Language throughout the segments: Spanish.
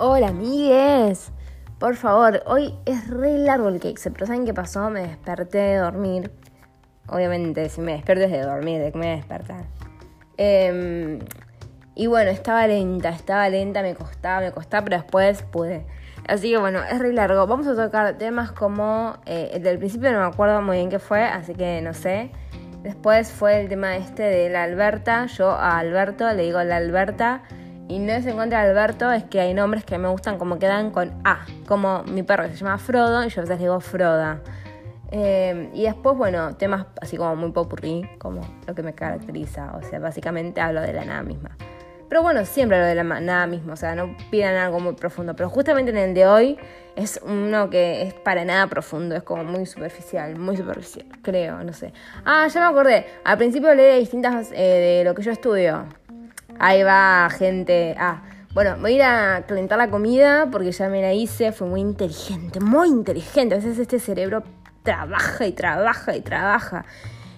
Hola, amigues. Por favor, hoy es re largo el cake, pero ¿saben qué pasó? Me desperté de dormir. Obviamente, si me despierto es de dormir, de que me voy a despertar. Em, y bueno, estaba lenta, estaba lenta, me costaba, me costaba, pero después pude. Así que bueno, es re largo. Vamos a tocar temas como. Eh, del principio no me acuerdo muy bien qué fue, así que no sé. Después fue el tema este de la Alberta. Yo a Alberto le digo la Alberta. Y no es en contra de Alberto, es que hay nombres que me gustan como quedan con A. Como mi perro que se llama Frodo y yo a veces digo Froda. Eh, y después, bueno, temas así como muy popurrí, como lo que me caracteriza. O sea, básicamente hablo de la nada misma. Pero bueno, siempre hablo de la nada misma, o sea, no pidan algo muy profundo. Pero justamente en el de hoy es uno que es para nada profundo, es como muy superficial, muy superficial, creo, no sé. Ah, ya me acordé. Al principio de distintas, eh, de lo que yo estudio. Ahí va gente. Ah, bueno, voy a ir a calentar la comida porque ya me la hice. Fue muy inteligente, muy inteligente. A veces este cerebro trabaja y trabaja y trabaja.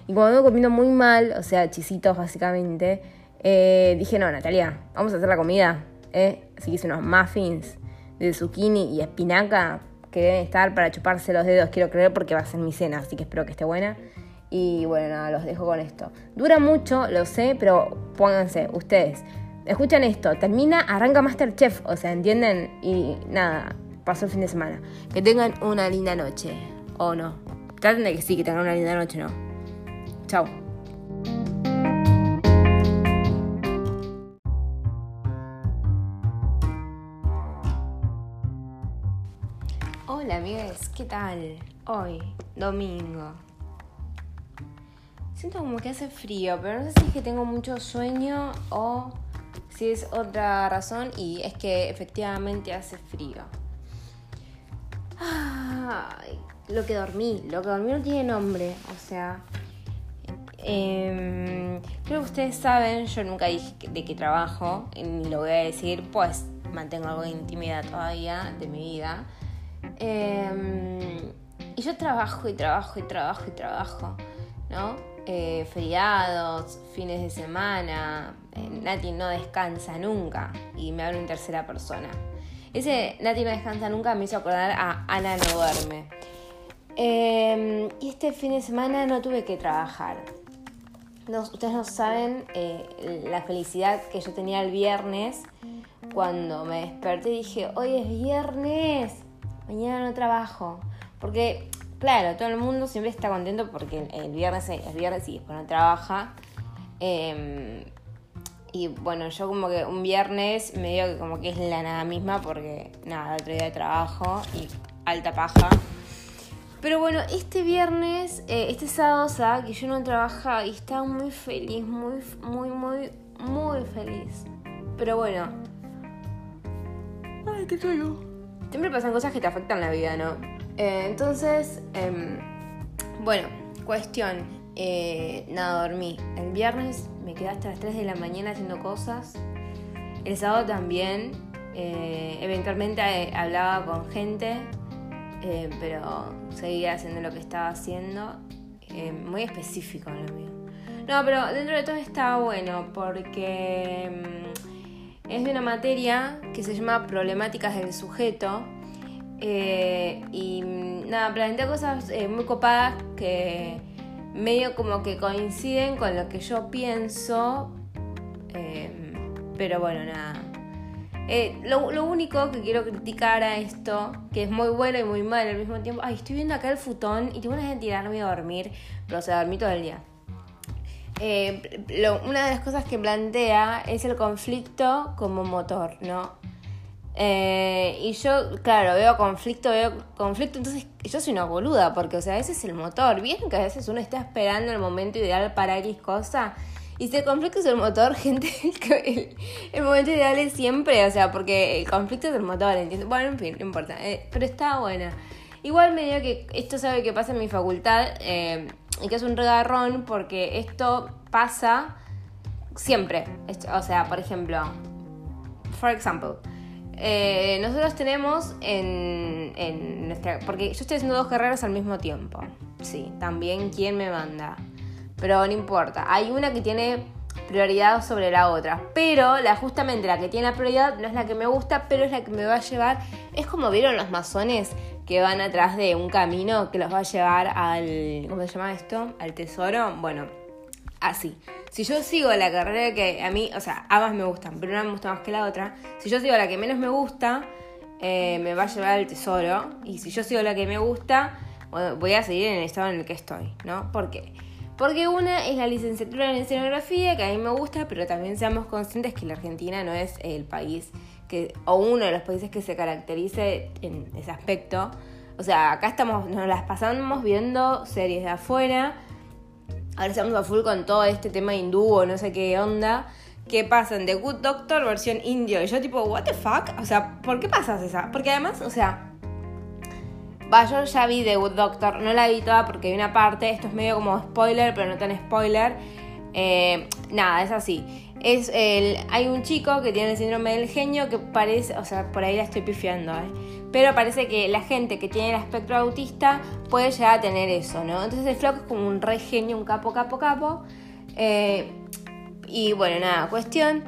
Y cuando vengo comiendo muy mal, o sea, chisitos básicamente, eh, dije, no, Natalia, vamos a hacer la comida. ¿eh? Así que hice unos muffins de zucchini y espinaca que deben estar para chuparse los dedos, quiero creer, porque va a ser mi cena, así que espero que esté buena. Y bueno, nada, los dejo con esto. Dura mucho, lo sé, pero pónganse, ustedes. Escuchan esto, termina, arranca Masterchef, o sea, ¿entienden? Y nada, pasó el fin de semana. Que tengan una linda noche, o no. Traten de que sí, que tengan una linda noche, ¿no? Chao. Hola amigos, ¿qué tal? Hoy, domingo. Siento como que hace frío, pero no sé si es que tengo mucho sueño o si es otra razón y es que efectivamente hace frío. Lo que dormí, lo que dormí no tiene nombre, o sea... Em, creo que ustedes saben, yo nunca dije de qué trabajo, ni lo voy a decir, pues mantengo algo de intimidad todavía de mi vida. Em, y yo trabajo y trabajo y trabajo y trabajo, ¿no? Eh, feriados, fines de semana. Eh, Nati no descansa nunca y me hablo en tercera persona. Ese Nati no descansa nunca me hizo acordar a Ana no duerme. Em, y este fin de semana no tuve que trabajar. ustedes no saben eh, la felicidad que yo tenía el viernes cuando me desperté y dije, hoy es viernes, mañana no trabajo. Porque claro, todo el mundo siempre está contento porque el viernes es viernes y después no trabaja. Em, y bueno, yo como que un viernes me digo que como que es la nada misma porque nada, otro día de trabajo y alta paja. Pero bueno, este viernes, eh, este sábado, o que yo no trabajaba y estaba muy feliz, muy, muy, muy, muy feliz. Pero bueno. Ay, qué yo. Siempre pasan cosas que te afectan la vida, ¿no? Eh, entonces, em, bueno, cuestión. Eh, nada, dormí. El viernes me quedé hasta las 3 de la mañana haciendo cosas. El sábado también. Eh, eventualmente hablaba con gente, pero seguía haciendo lo que estaba haciendo. muy específico lo mío. No, pero dentro de todo estaba bueno porque em, es de una materia que se llama Problemáticas del Sujeto eh, y nada, plantea cosas eh, muy copadas que medio como que coinciden con lo que yo pienso. Eh, pero bueno, nada. Lo, único que quiero criticar a esto, que es muy bueno y muy mal al mismo tiempo. Ay, estoy viendo acá el futón y tengo ganas de tirarme a dormir, pero o sea, dormí todo el día. una de las cosas que plantea es el conflicto como motor, ¿no? Eh, y yo, claro, veo conflicto, veo conflicto, entonces yo soy una boluda, porque, o sea, ese es el motor. Vieron que a veces uno está esperando el momento ideal para X cosa. Y si el conflicto es el motor, gente, el, momento ideal es siempre, o sea, porque el conflicto es el motor, ¿entiendes? Bueno, en fin, no importa, eh, pero está buena. Igual me digo que esto sabe que pasa en mi facultad eh, y que es un regarrón porque esto pasa siempre. O sea, por ejemplo, for example, eh, nosotros tenemos en, nuestra... Porque yo estoy haciendo dos carreras al mismo tiempo. Sí, también quién me manda. Pero no importa. Hay una que tiene prioridad sobre la otra. Pero la justamente la que tiene la prioridad no es la que me gusta, pero es la que me va a llevar. Es como vieron los masones que van atrás de un camino que los va a llevar al. ¿Cómo se llama esto? Al tesoro. Bueno, así. Si yo sigo la carrera que a mí, o sea, ambas me gustan, pero una me gusta más que la otra. Si yo sigo la que menos me gusta, eh, me va a llevar al tesoro. Y si yo sigo la que me gusta, voy a seguir en el estado en el que estoy, ¿no? ¿Por qué? Porque una es la licenciatura en escenografía, que a mí me gusta, pero también seamos conscientes que la Argentina no es el país que, o uno de los países que se caracterice en ese aspecto. O sea, acá estamos, nos las pasamos viendo series de afuera. Ahora estamos a full con todo este tema hindú o no sé qué onda. Que pasan de Good Doctor versión indio. Y yo tipo, what the fuck? O sea, ¿por qué pasas esa? Porque además, o sea, Va, yo ya vi The Good Doctor, no la vi toda porque hay una parte, esto es medio como spoiler, pero no tan spoiler. Eh, nada, es así. Es el, hay un chico que tiene el síndrome del genio que parece, o sea, por ahí la estoy pifiando, ¿eh? Pero parece que la gente que tiene el espectro autista puede llegar a tener eso, ¿no? Entonces el flaco es como un re genio, un capo, capo, capo. Eh, y bueno, nada, cuestión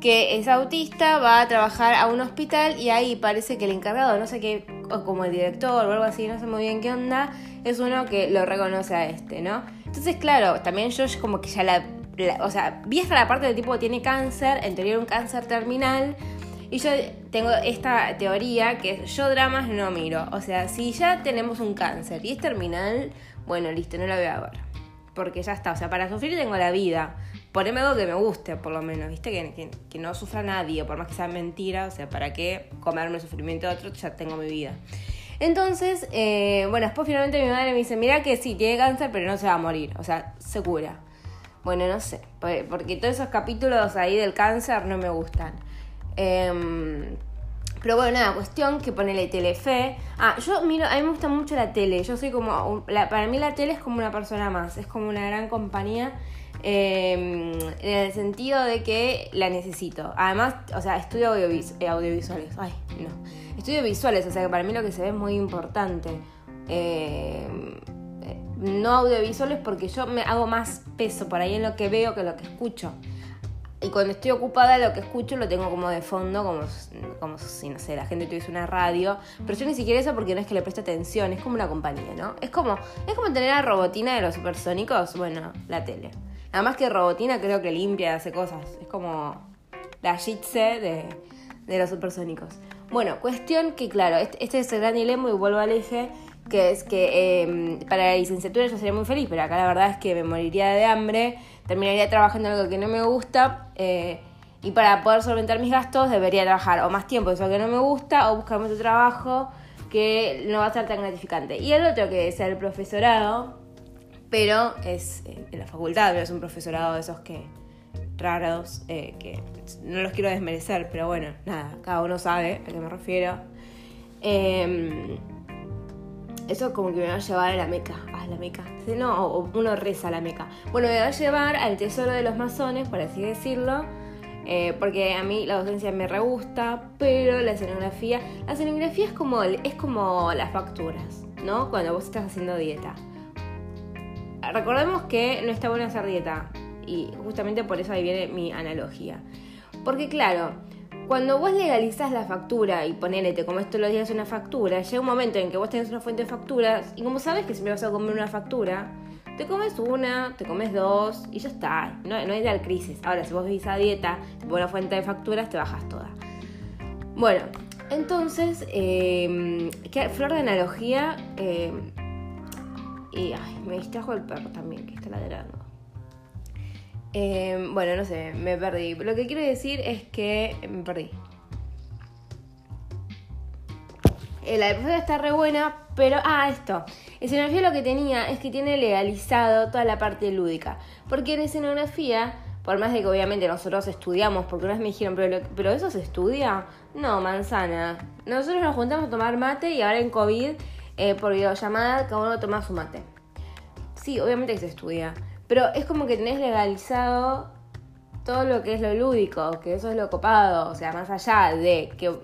que es autista, va a trabajar a un hospital y ahí parece que el encargado, no sé qué o como el director o algo así, no sé muy bien qué onda, es uno que lo reconoce a este, ¿no? Entonces, claro, también yo como que ya la, o sea, vi hasta la parte del tipo que tiene cáncer, en teoría un cáncer terminal, y yo tengo esta teoría que yo dramas no miro, o sea, si ya tenemos un cáncer y es terminal, bueno, listo, no la voy a ver, porque ya está, o sea, para sufrir tengo la vida. Poneme algo que me guste, por lo menos, ¿viste? Que, que, no sufra nadie, por más que sea mentira, o sea, ¿para qué comerme el sufrimiento de otro? Ya tengo mi vida. Entonces, eh, bueno, después finalmente mi madre me dice, mira que sí, tiene cáncer, pero no se va a morir, o sea, se cura. Bueno, no sé, porque todos esos capítulos ahí del cáncer no me gustan. Em, pero bueno, nada, cuestión que ponele Telefe. Ah, yo miro, a mí me gusta mucho la tele. Yo soy como, para mí la tele es como una persona más, es como una gran compañía Em, en el sentido de que la necesito. Además, o sea, estudio eh, audiovisuales. Ay, no. Estudio visuales, o sea que para mí lo que se ve es muy importante. Em, eh, no audiovisuales porque yo me hago más peso por ahí en lo que veo que en lo que escucho. Y cuando estoy ocupada lo que escucho lo tengo como de fondo, como, como si, no sé, la gente tuviese una radio. Pero yo ni siquiera eso porque no es que le preste atención, es como una compañía, ¿no? Es como, es como tener la robotina de los supersónicos, bueno, la tele. Nada más que Robotina creo que limpia, hace cosas. Es como la Jitse de, de los supersónicos. Bueno, cuestión que, claro, este, este, es el gran dilema y vuelvo al eje, que es que em, para la licenciatura yo sería muy feliz, pero acá la verdad es que me moriría de hambre, terminaría trabajando en algo que no me gusta eh, y para poder solventar mis gastos debería trabajar o más tiempo eso que no me gusta o buscar otro trabajo que no va a ser tan gratificante. Y el otro que es el profesorado, pero es en la facultad, pero es un profesorado de esos que raros, eh, que no los quiero desmerecer, pero bueno, nada, cada uno sabe a qué me refiero. Em, eso como que me va a llevar a la meca, a la meca, o uno reza a la meca. Bueno, me va a llevar al tesoro de los masones, por así decirlo, eh, porque a mí la docencia me re gusta, pero la escenografía, la escenografía es como, es como las facturas, ¿no? Cuando vos estás haciendo dieta recordemos que no está bueno hacer dieta. Y justamente por eso ahí viene mi analogía. Porque claro, cuando vos legalizás la factura y ponele, te comes todos los días una factura, llega un momento en que vos tenés una fuente de facturas y como sabes que siempre vas a comer una factura, te comes una, te comes dos y ya está. No, no hay tal crisis. Ahora, si vos vivís a dieta, te una fuente de facturas, te bajas toda. Bueno, entonces, eh, ¿qué, flor de analogía. Eh, y ay, me distrajo el perro también, que está ladrando. Em, bueno, no sé, me perdí. Lo que quiero decir es que me perdí. Eh, la profesora está re buena, pero. Ah, esto. Escenografía lo que tenía es que tiene legalizado toda la parte lúdica. Porque en escenografía, por más de que obviamente nosotros estudiamos, porque una vez me dijeron, pero, pero eso se estudia. No, manzana. Nosotros nos juntamos a tomar mate y ahora en COVID eh, por videollamada, cada uno toma su mate. Sí, obviamente que se estudia, pero es como que tenés legalizado todo lo que es lo lúdico, que eso es lo copado, o sea, más allá de que,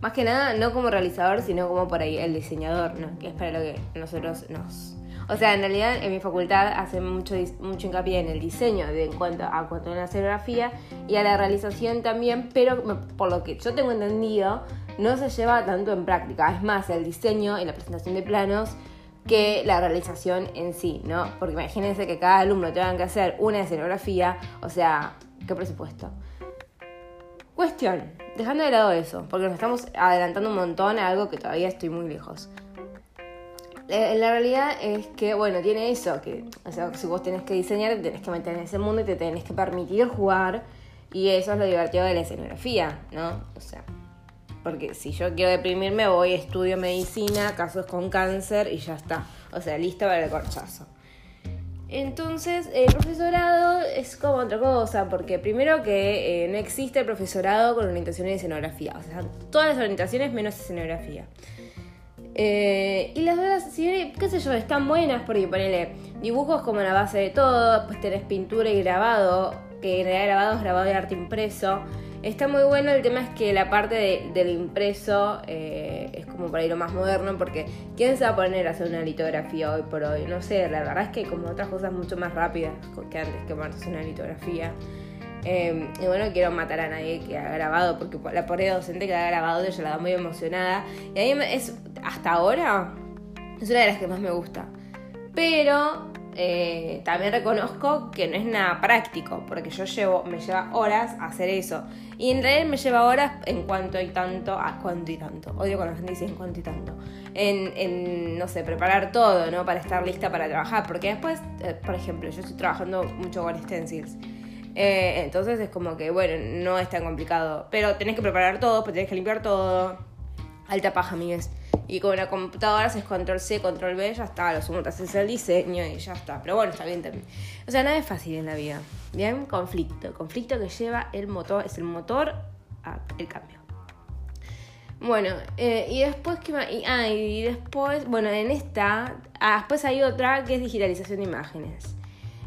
más que nada, no como realizador, sino como por ahí el diseñador, ¿no? Que es para lo que nosotros nos... O sea, en realidad en mi facultad hace mucho, mucho hincapié en el diseño de, en cuanto a cuanto a la escenografía y a la realización también, pero por lo que yo tengo entendido, no se lleva tanto en práctica. Es más, el diseño y la presentación de planos que la realización en sí, ¿no? Porque imagínense que cada alumno tenga que hacer una escenografía, o sea, ¿qué presupuesto? Cuestión, dejando de lado eso, porque nos estamos adelantando un montón a algo que todavía estoy muy lejos. La realidad es que, bueno, tiene eso, que, o sea, si vos tenés que diseñar, te tenés que meter en ese mundo y te tenés que permitir jugar, y eso es lo divertido de la escenografía, ¿no? O sea, porque si yo quiero deprimirme, voy, estudio medicina, casos con cáncer y ya está. O sea, lista para el corchazo. Entonces, el profesorado es como otra cosa, porque primero que eh, no existe el profesorado con orientación en escenografía. O sea, todas las orientaciones menos escenografía. Eh, y las otras, qué sé yo, están buenas porque ponele dibujos como la base de todo, pues tenés pintura y grabado, que en realidad grabado es grabado de arte impreso. Está muy bueno, el tema es que la parte del impreso eh, es como para ir lo más moderno, porque ¿quién se va a poner a hacer una litografía hoy por hoy? No sé, la verdad es que hay como otras cosas mucho más rápidas que antes que ponerse una litografía. Eh, y bueno, quiero matar a nadie que ha grabado, porque la pobre docente que ha grabado ella la da muy emocionada. Y a mí es, hasta ahora, es una de las que más me gusta. Pero eh, también reconozco que no es nada práctico, porque yo llevo, me lleva horas hacer eso. Y en realidad me lleva horas en cuanto y tanto, a cuanto y tanto. Odio cuando la gente dice en cuanto y tanto. En, no sé, preparar todo, ¿no? Para estar lista para trabajar. Porque después, eh, por ejemplo, yo estoy trabajando mucho con stencils. Eh, entonces es como que, bueno, no es tan complicado. Pero tenés que preparar todo, pues tenés que limpiar todo. Alta paja, amigues. Y con la computadora haces control C, control B, ya está. Lo sumo, te haces el diseño y ya está. Pero bueno, está bien también. O sea, nada es fácil en la vida. Bien, conflicto. Conflicto que lleva el motor, es el motor al cambio. Bueno, eh, y después que y, ah, y después, bueno, en esta, ah, después hay otra que es digitalización de imágenes.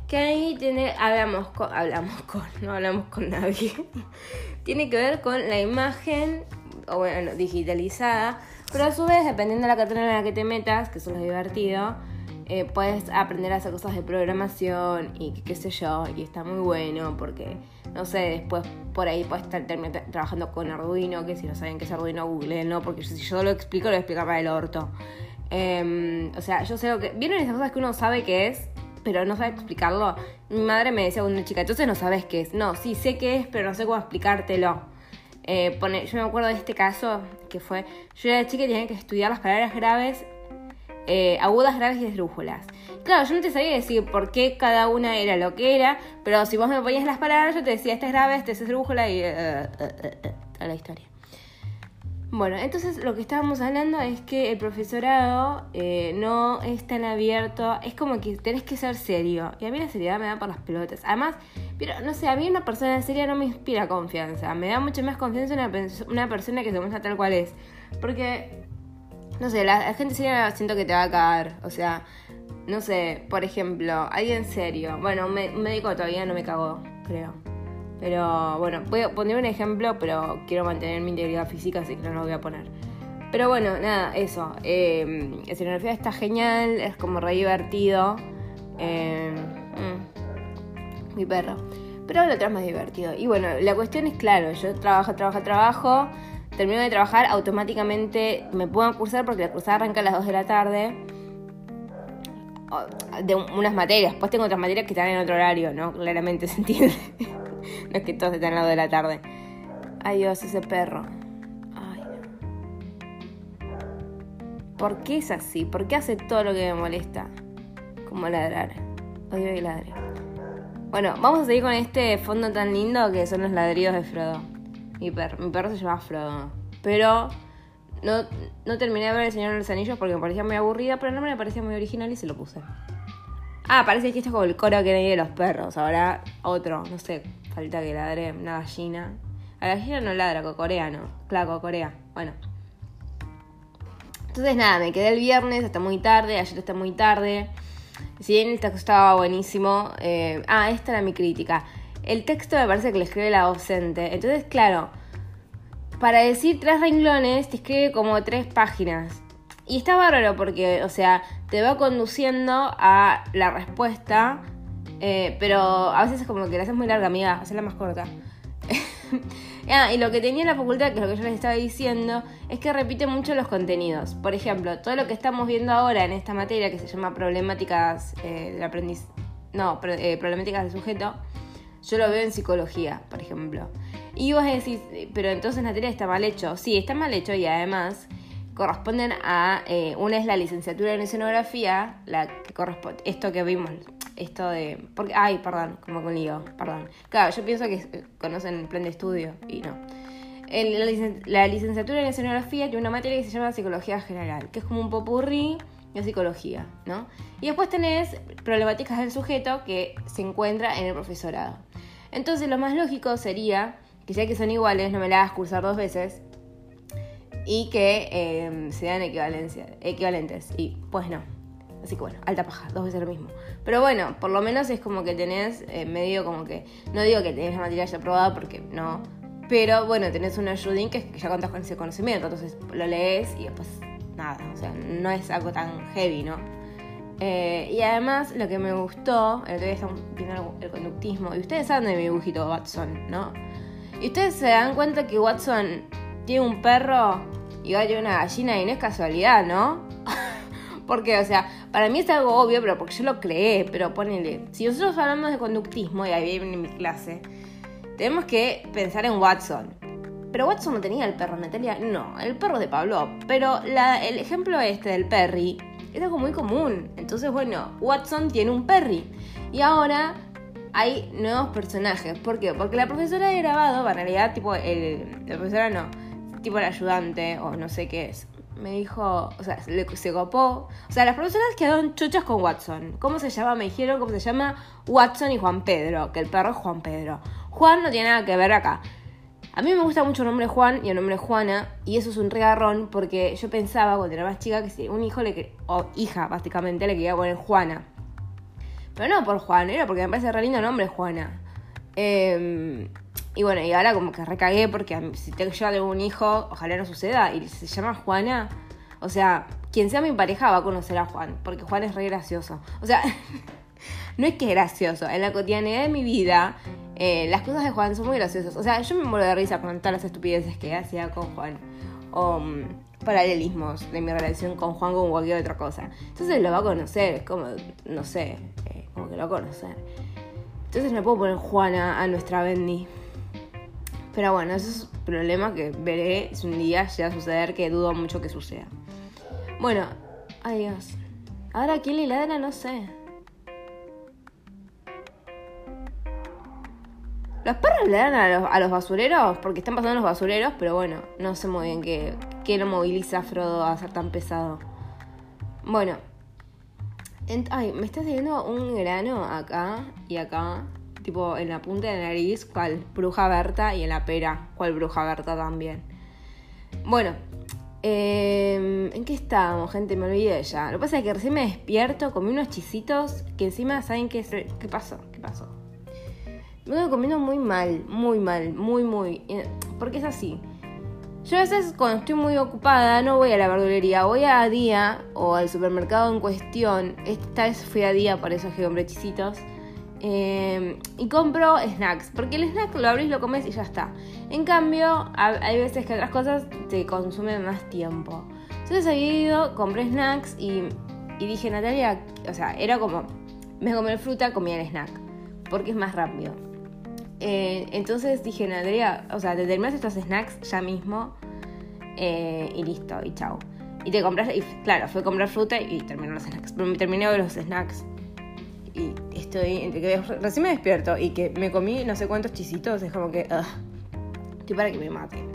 Que ahí tiene, hablamos con, hablamos con, no hablamos con nadie. tiene que ver con la imagen, o bueno, digitalizada pero a su vez, dependiendo de la carrera en la que te metas, que eso es divertido, eh, puedes aprender a hacer cosas de programación y qué sé yo, y está muy bueno porque, no sé, después por ahí puedes estar trabajando con Arduino, que si no saben qué es Arduino, google, ¿no? Porque si yo lo explico, lo explicar para el orto. Em, o sea, yo sé lo que... ¿Vieron esas cosas que uno sabe qué es? pero no sabe explicarlo. Mi madre me decía una chica, entonces no sabes qué es. No, sí sé qué es, pero no sé cómo explicártelo. Eh, yo me acuerdo de este caso que fue, yo era chica y tenía que estudiar las palabras graves, eh, agudas, graves y esdrújulas. Claro, yo no te sabía decir por qué cada una era lo que era, pero si vos me ponías las palabras, yo te decía, esta es grave, esta es esdrújula y uh, toda la historia. Bueno, entonces lo que estábamos hablando es que el profesorado eh, no es tan abierto, es como que tenés que ser serio. Y a mí la seriedad me da por las pelotas. Además, pero no sé, a mí una persona seria no me inspira confianza. Me da mucho más confianza una, una persona que se muestra tal cual es. Porque, no sé, la, gente seria siento que te va a caer. O sea, no sé, por ejemplo, alguien serio. Bueno, un médico todavía no me cagó, creo. Pero bueno, voy a poner un ejemplo, pero quiero mantener mi integridad física, así que no lo voy a poner. Pero bueno, nada, eso. Eh, escenografía está genial, es como re divertido. Eh, mm, mi perro. Pero lo otro es más divertido. Y bueno, la cuestión es claro, yo trabajo, trabajo, trabajo. Termino de trabajar, automáticamente me puedo cursar porque la cursada arranca a las 2 de la tarde. De unas materias. Después tengo otras materias que están en otro horario, ¿no? Claramente se entiende. no es que todos estén al lado de la tarde. Ay Dios, ese perro. Ay. ¿Por qué es así? ¿Por qué hace todo lo que me molesta? Como ladrar. Odio que ladre. Bueno, vamos a seguir con este fondo tan lindo que son los ladridos de Frodo. Mi perro, mi perro se llama Frodo. Pero no, no terminé de ver El Señor de los Anillos porque me parecía muy aburrida, pero no me parecía muy original y se lo puse. Ah, parece que esto es como el coro que hay de los perros. Ahora otro, no sé, falta que ladre una gallina. A la gallina no ladra, cocorea, ¿no? Claro, cocorea. Bueno. Entonces nada, me quedé el viernes hasta muy tarde, ayer está muy tarde. Si bien el texto estaba buenísimo, eh, ah, esta era mi crítica. El texto me parece que le escribe la docente. Entonces, claro, para decir tres renglones te escribe como tres páginas. Y está bárbaro porque, o sea, te va conduciendo a la respuesta, eh, pero a veces es como que la haces muy larga, amiga, hacerla más corta. ah, y lo que tenía la facultad, que es lo que yo les estaba diciendo, es que repite mucho los contenidos. Por ejemplo, todo lo que estamos viendo ahora en esta materia que se llama problemáticas eh, del aprendiz, no, eh, problemáticas del sujeto, yo lo veo en psicología, por ejemplo. Y vos decís, pero entonces Natalia está mal hecho. Sí, está mal hecho y además corresponden a, eh, una es la licenciatura en escenografía, la que corresponde, esto que vimos, esto de, porque, ay, perdón, como con lío, perdón. Claro, yo pienso que conocen el plan de estudio y no. la, licenciatura en escenografía tiene una materia que se llama psicología general, que es como un popurrí de psicología, ¿no? Y después tenés problemáticas del sujeto que se encuentra en el profesorado. Entonces lo más lógico sería que ya que son iguales, no me la hagas cursar dos veces y que eh, sean equivalencia, equivalentes. Y pues no. Así que bueno, alta paja, dos veces lo mismo. Pero bueno, por lo menos es como que tenés eh, medio como que. No digo que tenés la materia ya aprobada porque no. Pero bueno, tenés un ayudín que, ya contás con ese conocimiento. Entonces lo lees y después nada. O sea, no es algo tan heavy, ¿no? Eh, y además lo que me gustó, el otro día estamos viendo el conductismo, y ustedes saben de mi dibujito Watson, ¿no? Y ustedes se dan cuenta que Watson tiene un perro y va a tener una gallina y no es casualidad, ¿no? porque, o sea, para mí es algo obvio, pero porque yo lo creé, pero ponele, si nosotros hablamos de conductismo, y ahí viene mi clase, tenemos que pensar en Watson. Pero Watson no tenía el perro, Natalia. No, el perro de Pablo. Pero el ejemplo este del Perry es algo muy común. Entonces, bueno, Watson tiene un Perry. Y ahora hay nuevos personajes. ¿Por qué? Porque la profesora de grabado, en realidad, tipo, el, la profesora no, tipo el ayudante o no sé qué es, me dijo, o sea, se copó. O sea, las profesoras quedaron chuchas con Watson. ¿Cómo se llama? Me dijeron cómo se llama Watson y Juan Pedro, que el perro es Juan Pedro. Juan no tiene nada que ver acá. A mí me gusta mucho el nombre Juan y el nombre Juana, y eso es un regarrón porque yo pensaba cuando era más chica que si un hijo le o hija básicamente le quería poner Juana. Pero no por Juan, era porque me parece re lindo nombre Juana. Eh, y bueno, y ahora como que recagué porque si te, yo tengo un hijo, ojalá no suceda, y se llama Juana, o sea, quien sea mi pareja va a conocer a Juan, porque Juan es re gracioso. O sea, no es que gracioso, en la cotidianidad de mi vida, eh, las cosas de Juan son muy graciosas. O sea, yo me muero de risa con todas las estupideces que hacía con Juan. O mm, paralelismos de mi relación con Juan con cualquier otra cosa. Entonces lo va a conocer, como, no sé, eh, que lo a conocer. Entonces me puedo poner Juana a nuestra Bendy. Pero bueno, eso es un problema que veré si un día llega a suceder, que dudo mucho que suceda. Bueno, adiós. Ahora, ¿quién le ladra? No sé. Los perros le dan a los, basureros porque están pasando los basureros, pero bueno, no sé muy bien qué, qué lo moviliza a Frodo a ser tan pesado. Bueno, ay, me está saliendo un grano acá y acá, tipo en la punta de la nariz, cual bruja Berta, y en la pera, cual bruja Berta también. Bueno, em, ¿en qué estábamos, gente? Me olvidé ya. Lo que pasa es que recién me despierto, comí unos chisitos que encima, ¿saben qué, qué pasó? ¿Qué pasó? Me voy comiendo muy mal, muy mal, muy, muy. Porque es así. Yo a veces cuando estoy muy ocupada no voy a la verdulería, voy a día o al supermercado en cuestión. Esta vez fui a día, por eso que compré chisitos. Em, y compro snacks, porque el snack lo abrís, lo comes y ya está. En cambio, hay veces que otras cosas te consumen más tiempo. Entonces había ido, compré snacks y, dije, Natalia, o sea, era como, me comer fruta, comía el snack, porque es más rápido. Eh, entonces dije, Natalia, o sea, te terminas estos snacks ya mismo eh, y listo, y chao. Y te compras, y claro, fue a comprar fruta y terminé los snacks. Pero me terminé los snacks. Y estoy, entre que recién me despierto y que me comí no sé cuántos chisitos, es como que, estoy para que me maten.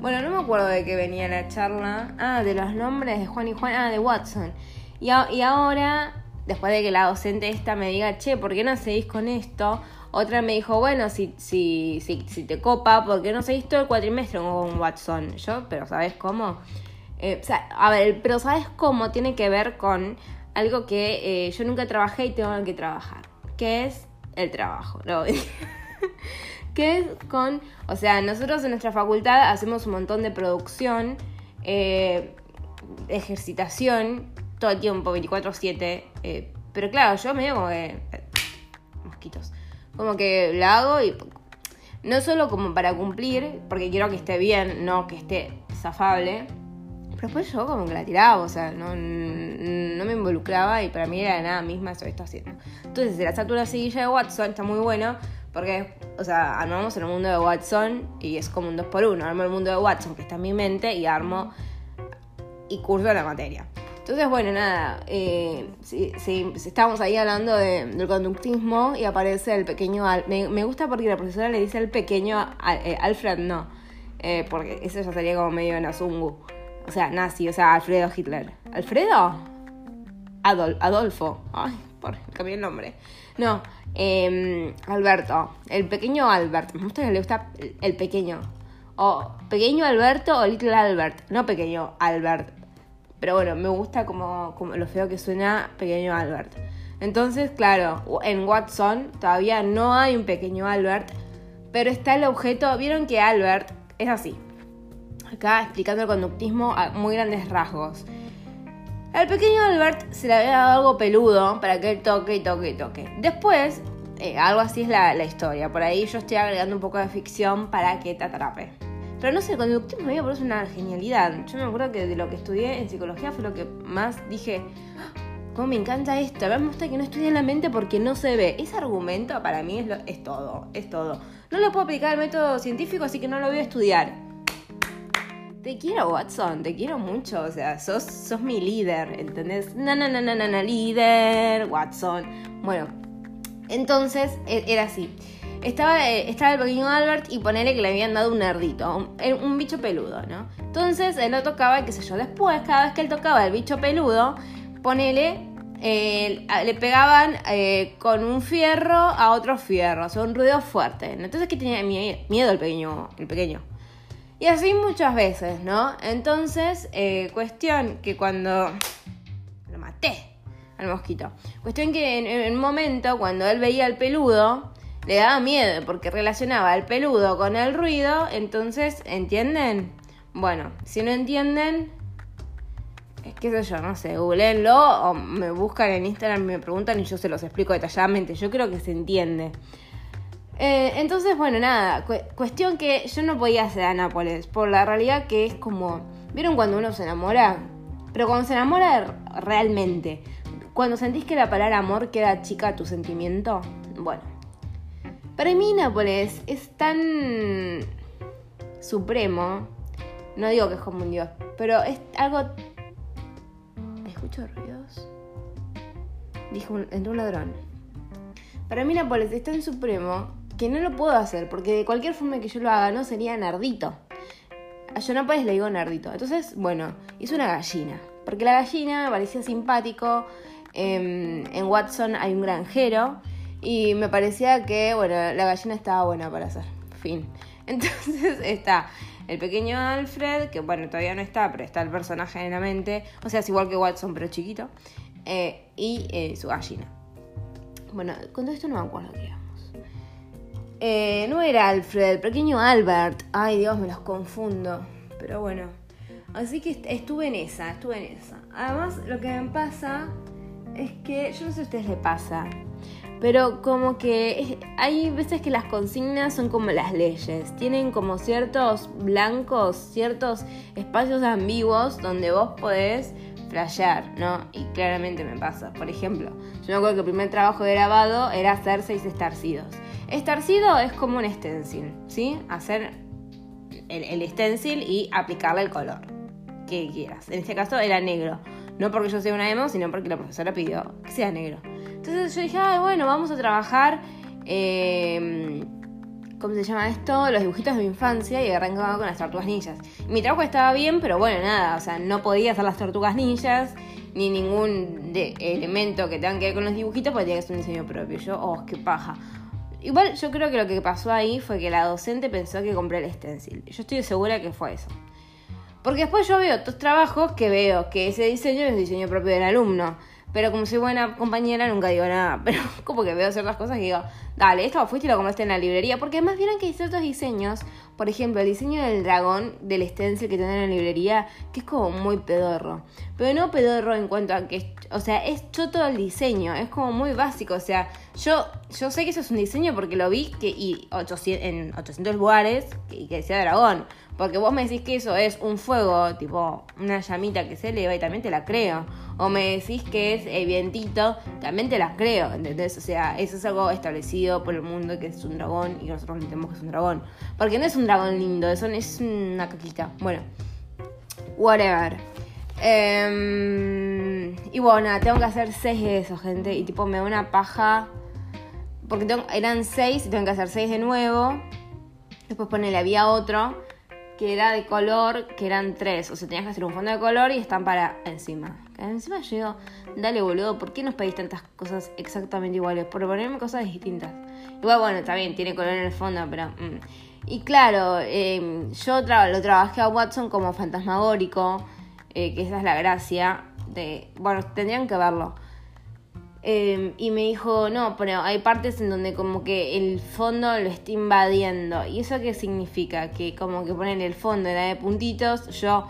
Bueno, no me acuerdo de qué venía la charla. Ah, de los nombres de Juan y Juan, ah, de Watson. Y, y ahora, después de que la docente esta me diga, che, ¿por qué no seguís con esto? Otra me dijo, bueno, si, si, si, si te copa, ¿por qué no seguís todo el cuatrimestre con Watson? Yo, pero ¿sabes cómo? Eh, o sea, a ver, pero ¿sabes cómo? Tiene que ver con algo que eh, yo nunca trabajé y tengo que trabajar, que es el trabajo. ¿no? que es con, o sea, nosotros en nuestra facultad hacemos un montón de producción, eh, ejercitación todo el tiempo, 24-7. eh, pero claro, yo medio como que. mosquitos. Como que la hago y. No solo como para cumplir, porque quiero que esté bien, no que esté zafable. Pero después yo como que la tiraba, o sea, no, no me involucraba y para mí era nada misma eso que está haciendo. Entonces, la satura seguilla de Watson está muy bueno porque, o sea, armamos el mundo de Watson y es como un 2x1. Armo el mundo de Watson que está en mi mente y armo y curso la materia. Entonces, bueno, nada, sí, sí, estábamos ahí hablando de- del conductismo y aparece el pequeño... Al- me, gusta porque la profesora le dice el pequeño Al- eh, Alfred, no, eh, porque eso ya sería como medio nazungu. O sea, nazi, o sea, Alfredo Hitler. ¿Alfredo? Adol- Adolfo. Ay, por cambié el nombre. No, eh, Alberto. El pequeño Albert. Me gusta que le gusta el pequeño. O pequeño Alberto o Little Albert. No pequeño Albert. Pero bueno, me gusta como, como lo feo que suena pequeño Albert. Entonces, claro, en Watson todavía no hay un pequeño Albert, pero está el objeto. Vieron que Albert es así. Acá explicando el conductismo a muy grandes rasgos. Al pequeño Albert se le había dado algo peludo para que él toque y toque y toque. Después, eh, algo así es la, la historia. Por ahí yo estoy agregando un poco de ficción para que te atrape. Pero no sé, el conductismo a mí me parece una genialidad. Yo me acuerdo que de lo que estudié en psicología fue lo que más dije, "Ah, cómo me encanta esto. A mí me gusta que no estudie la mente porque no se ve. Ese argumento para mí es, todo, es todo. No lo puedo aplicar al método científico, así que no lo voy a estudiar. Te quiero, Watson, te quiero mucho. O sea, sos, sos mi líder, ¿entendés? No, no, no, no, no, no, líder, Watson. Bueno, entonces e- era así. Estaba, eh, estaba el pequeño Albert y ponele que le habían dado un nerdito, un, un bicho peludo, ¿no? Entonces él lo tocaba, qué sé yo. Después, cada vez que él tocaba el bicho peludo, ponele, eh, le pegaban eh, con un fierro a otro fierro, o sea, un ruido fuerte. Entonces, que tenía mie- miedo el pequeño, el pequeño. Y así muchas veces, ¿no? Entonces, eh, cuestión que cuando... Lo maté al mosquito. Cuestión que en, en un momento, cuando él veía al peludo, le daba miedo porque relacionaba al peludo con el ruido. Entonces, ¿entienden? Bueno, si no entienden, que sé yo, no sé, googleenlo o me buscan en Instagram y me preguntan y yo se los explico detalladamente. Yo creo que se entiende. Eh, entonces, bueno, nada, cu- cuestión que yo no podía hacer a Nápoles, por la realidad que es como, ¿vieron cuando uno se enamora? Pero cuando se enamora realmente, cuando sentís que la palabra amor queda chica a tu sentimiento, bueno. Para mí Nápoles es tan supremo, no digo que es como un dios, pero es algo... ¿Escucho ruidos? Dijo, un- entró un ladrón. Para mí Nápoles es tan supremo que no lo puedo hacer, porque de cualquier forma que yo lo haga no sería nardito. A yo Nápoles le digo nardito. Entonces, bueno, hice una gallina. Porque la gallina parecía simpático. em, en Watson hay un granjero. Y me parecía que, bueno, la gallina estaba buena para hacer. Fin. Entonces está el pequeño Alfred, que bueno, todavía no está, pero está el personaje en la mente. O sea, es igual que Watson, pero chiquito. eh, y eh, su gallina. Bueno, con todo esto no me acuerdo qué. Eh, no era Alfred, pequeño Albert. Ay, Dios, me los confundo. Pero bueno. Así que est- estuve en esa, estuve en esa. Además, lo que me pasa es que, yo no sé a ustedes les pasa, pero como que hay veces que las consignas son como las leyes. Tienen como ciertos blancos, ciertos espacios ambiguos donde vos podés flashear, ¿no? Y claramente me pasa. Por ejemplo, yo me acuerdo que el primer trabajo de grabado era hacer seis estarcidos. Estarcido es como un stencil, ¿sí? Hacer el, el stencil y aplicarle el color que quieras. En este caso era negro. No porque yo sea una emo, sino porque la profesora pidió que sea negro. Entonces yo dije, ay, bueno, vamos a trabajar. eh, ¿Cómo se llama esto? Los dibujitos de mi infancia y arrancaba con las tortugas ninjas. Mi trabajo estaba bien, pero bueno, nada, o sea, no podía hacer las tortugas ninjas ni ningún de- elemento que tenga que ver con los dibujitos porque tenía que ser un diseño propio. Yo, oh, qué paja. Igual yo creo que lo que pasó ahí fue que la docente pensó que compré el stencil. Yo estoy segura que fue eso. Porque después yo veo otros trabajos que veo que ese diseño es diseño propio del alumno. Pero como soy buena compañera nunca digo nada. Pero como que veo ciertas cosas que digo, dale, esto fuiste y lo compraste en la librería. Porque además vieron que hay ciertos diseños por ejemplo, el diseño del dragón del stencil que tienen en la librería, que es como muy pedorro. Pero no pedorro en cuanto a que, o sea, es choto el diseño, es como muy básico. O sea, yo, yo sé que eso es un diseño porque lo vi que, y 800, en 800 lugares y que decía dragón. Porque vos me decís que eso es un fuego, tipo una llamita que se eleva y también te la creo. O me decís que es el vientito, también te la creo, ¿entendés? O sea, eso es algo establecido por el mundo que es un dragón y nosotros entendemos que es un dragón. Porque no es un dragón lindo, eso es una caquita. Bueno, whatever. Em, y bueno, tengo que hacer seis de eso, gente. Y tipo, me da una paja. Porque eran seis y tengo que hacer seis de nuevo. Después ponele, había otro que era de color, que eran tres. O sea, tenías que hacer un fondo de color y están para encima. Encima yo digo, dale boludo, ¿por qué nos pedís tantas cosas exactamente iguales? Por ponerme cosas distintas. Igual, bueno, está bien, tiene color en el fondo, pero... Mm. Y claro, em, yo lo trabajé a Watson como fantasmagórico, eh, que esa es la gracia de... Bueno, tendrían que verlo. Em, y me dijo, no, pero hay partes en donde como que el fondo lo está invadiendo. ¿Y eso qué significa? Que como que ponen el fondo era de puntitos, yo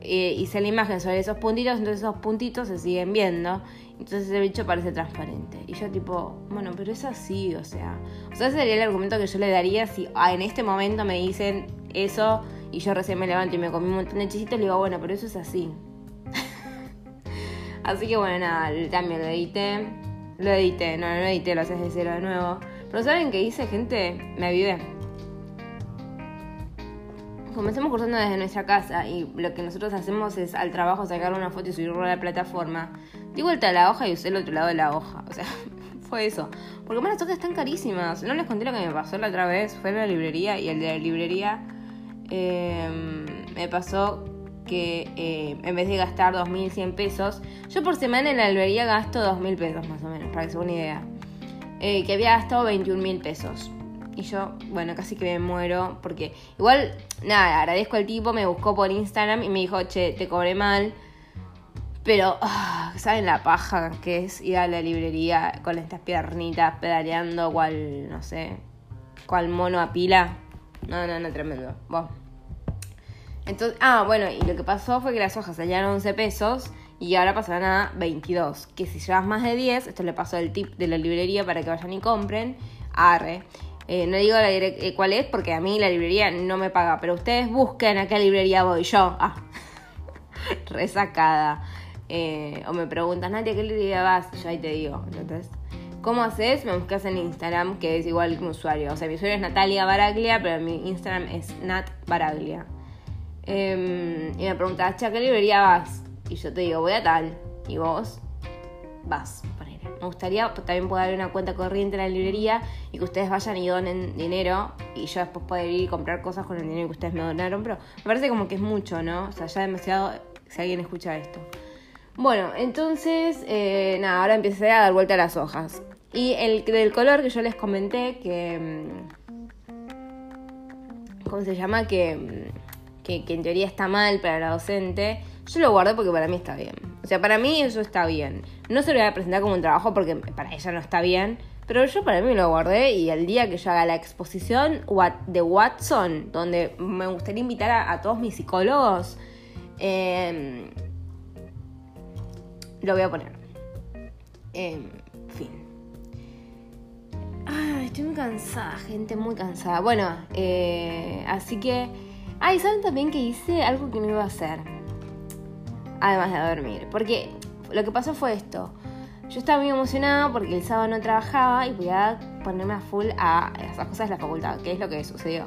eh, hice la imagen sobre esos puntitos, entonces esos puntitos se siguen viendo. Entonces el bicho parece transparente. Y yo tipo, bueno, pero es así, o sea. O sea, ese sería el argumento que yo le daría si ah, en este momento me dicen eso y yo recién me levanto y me comí un montón de chisitos, le digo, bueno, pero eso es así. Así que bueno, nada, también lo edité. Lo edité, no, no lo edité, lo haces de cero de nuevo. Pero ¿saben qué hice, gente? Me avivé. Comencemos cursando desde nuestra casa y lo que nosotros hacemos es al trabajo sacar una foto y subirlo a la plataforma. Di vuelta a la hoja y usé el otro lado de la hoja. O sea, fue eso. Porque más las hojas están carísimas. No les conté lo que me pasó la otra vez. Fue en la librería y el de la librería eh, me pasó que eh, en vez de gastar 2.100 pesos, yo por semana en la albería gasto 2.000 pesos más o menos, para que se una idea. Eh, que había gastado 21.000 pesos. Y yo, bueno, casi que me muero porque igual, nada, agradezco al tipo, me buscó por Instagram y me dijo, che, te cobré mal. Pero, ah, ¿saben la paja que es ir a la librería con estas piernitas pedaleando cual, no sé, cual mono a pila? No, no, no, tremendo. Bueno. Entonces, ah, bueno, y lo que pasó fue que las hojas salían 11 pesos y ahora pasarán a 22. Que si llevas más de 10, esto le pasó el tip de la librería para que vayan y compren, arre. Eh, no digo eh, cuál es porque a mí la librería no me paga, pero ustedes busquen a qué librería voy yo. Ah, resacada. Eh, o me preguntas, Nadia, ¿a qué librería vas? Yo ahí te digo. Entonces, ¿cómo haces? Me buscas en Instagram, que es igual que mi usuario. O sea, mi usuario es Natalia Baraglia, pero mi Instagram es Nat Baraglia. Em, y me preguntas, ¿a qué librería vas? Y yo te digo, voy a tal. Y vos vas. Me gustaría también poder dar una cuenta corriente en la librería y que ustedes vayan y donen dinero y yo después poder ir y comprar cosas con el dinero que ustedes me donaron. Pero me parece como que es mucho, ¿no? O sea, ya demasiado si alguien escucha esto. Bueno, entonces, eh, nada, ahora empecé a dar vuelta a las hojas. Y el del color que yo les comenté, que... Mm, ¿Cómo se llama? Que que, en teoría está mal para la docente, yo lo guardé porque para mí está bien. O sea, para mí eso está bien. No se lo voy a presentar como un trabajo porque para ella no está bien, pero yo para mí lo guardé y el día que yo haga la exposición de Watson, donde me gustaría invitar a, todos mis psicólogos, em, lo voy a poner. En fin. Estoy muy cansada, gente, muy cansada. Bueno, eh, así que Ah, y saben también que hice algo que no iba a hacer. Además de dormir. Porque lo que pasó fue esto. Yo estaba muy emocionada porque el sábado no trabajaba y podía ponerme a full a esas cosas de la facultad, que es lo que sucedió.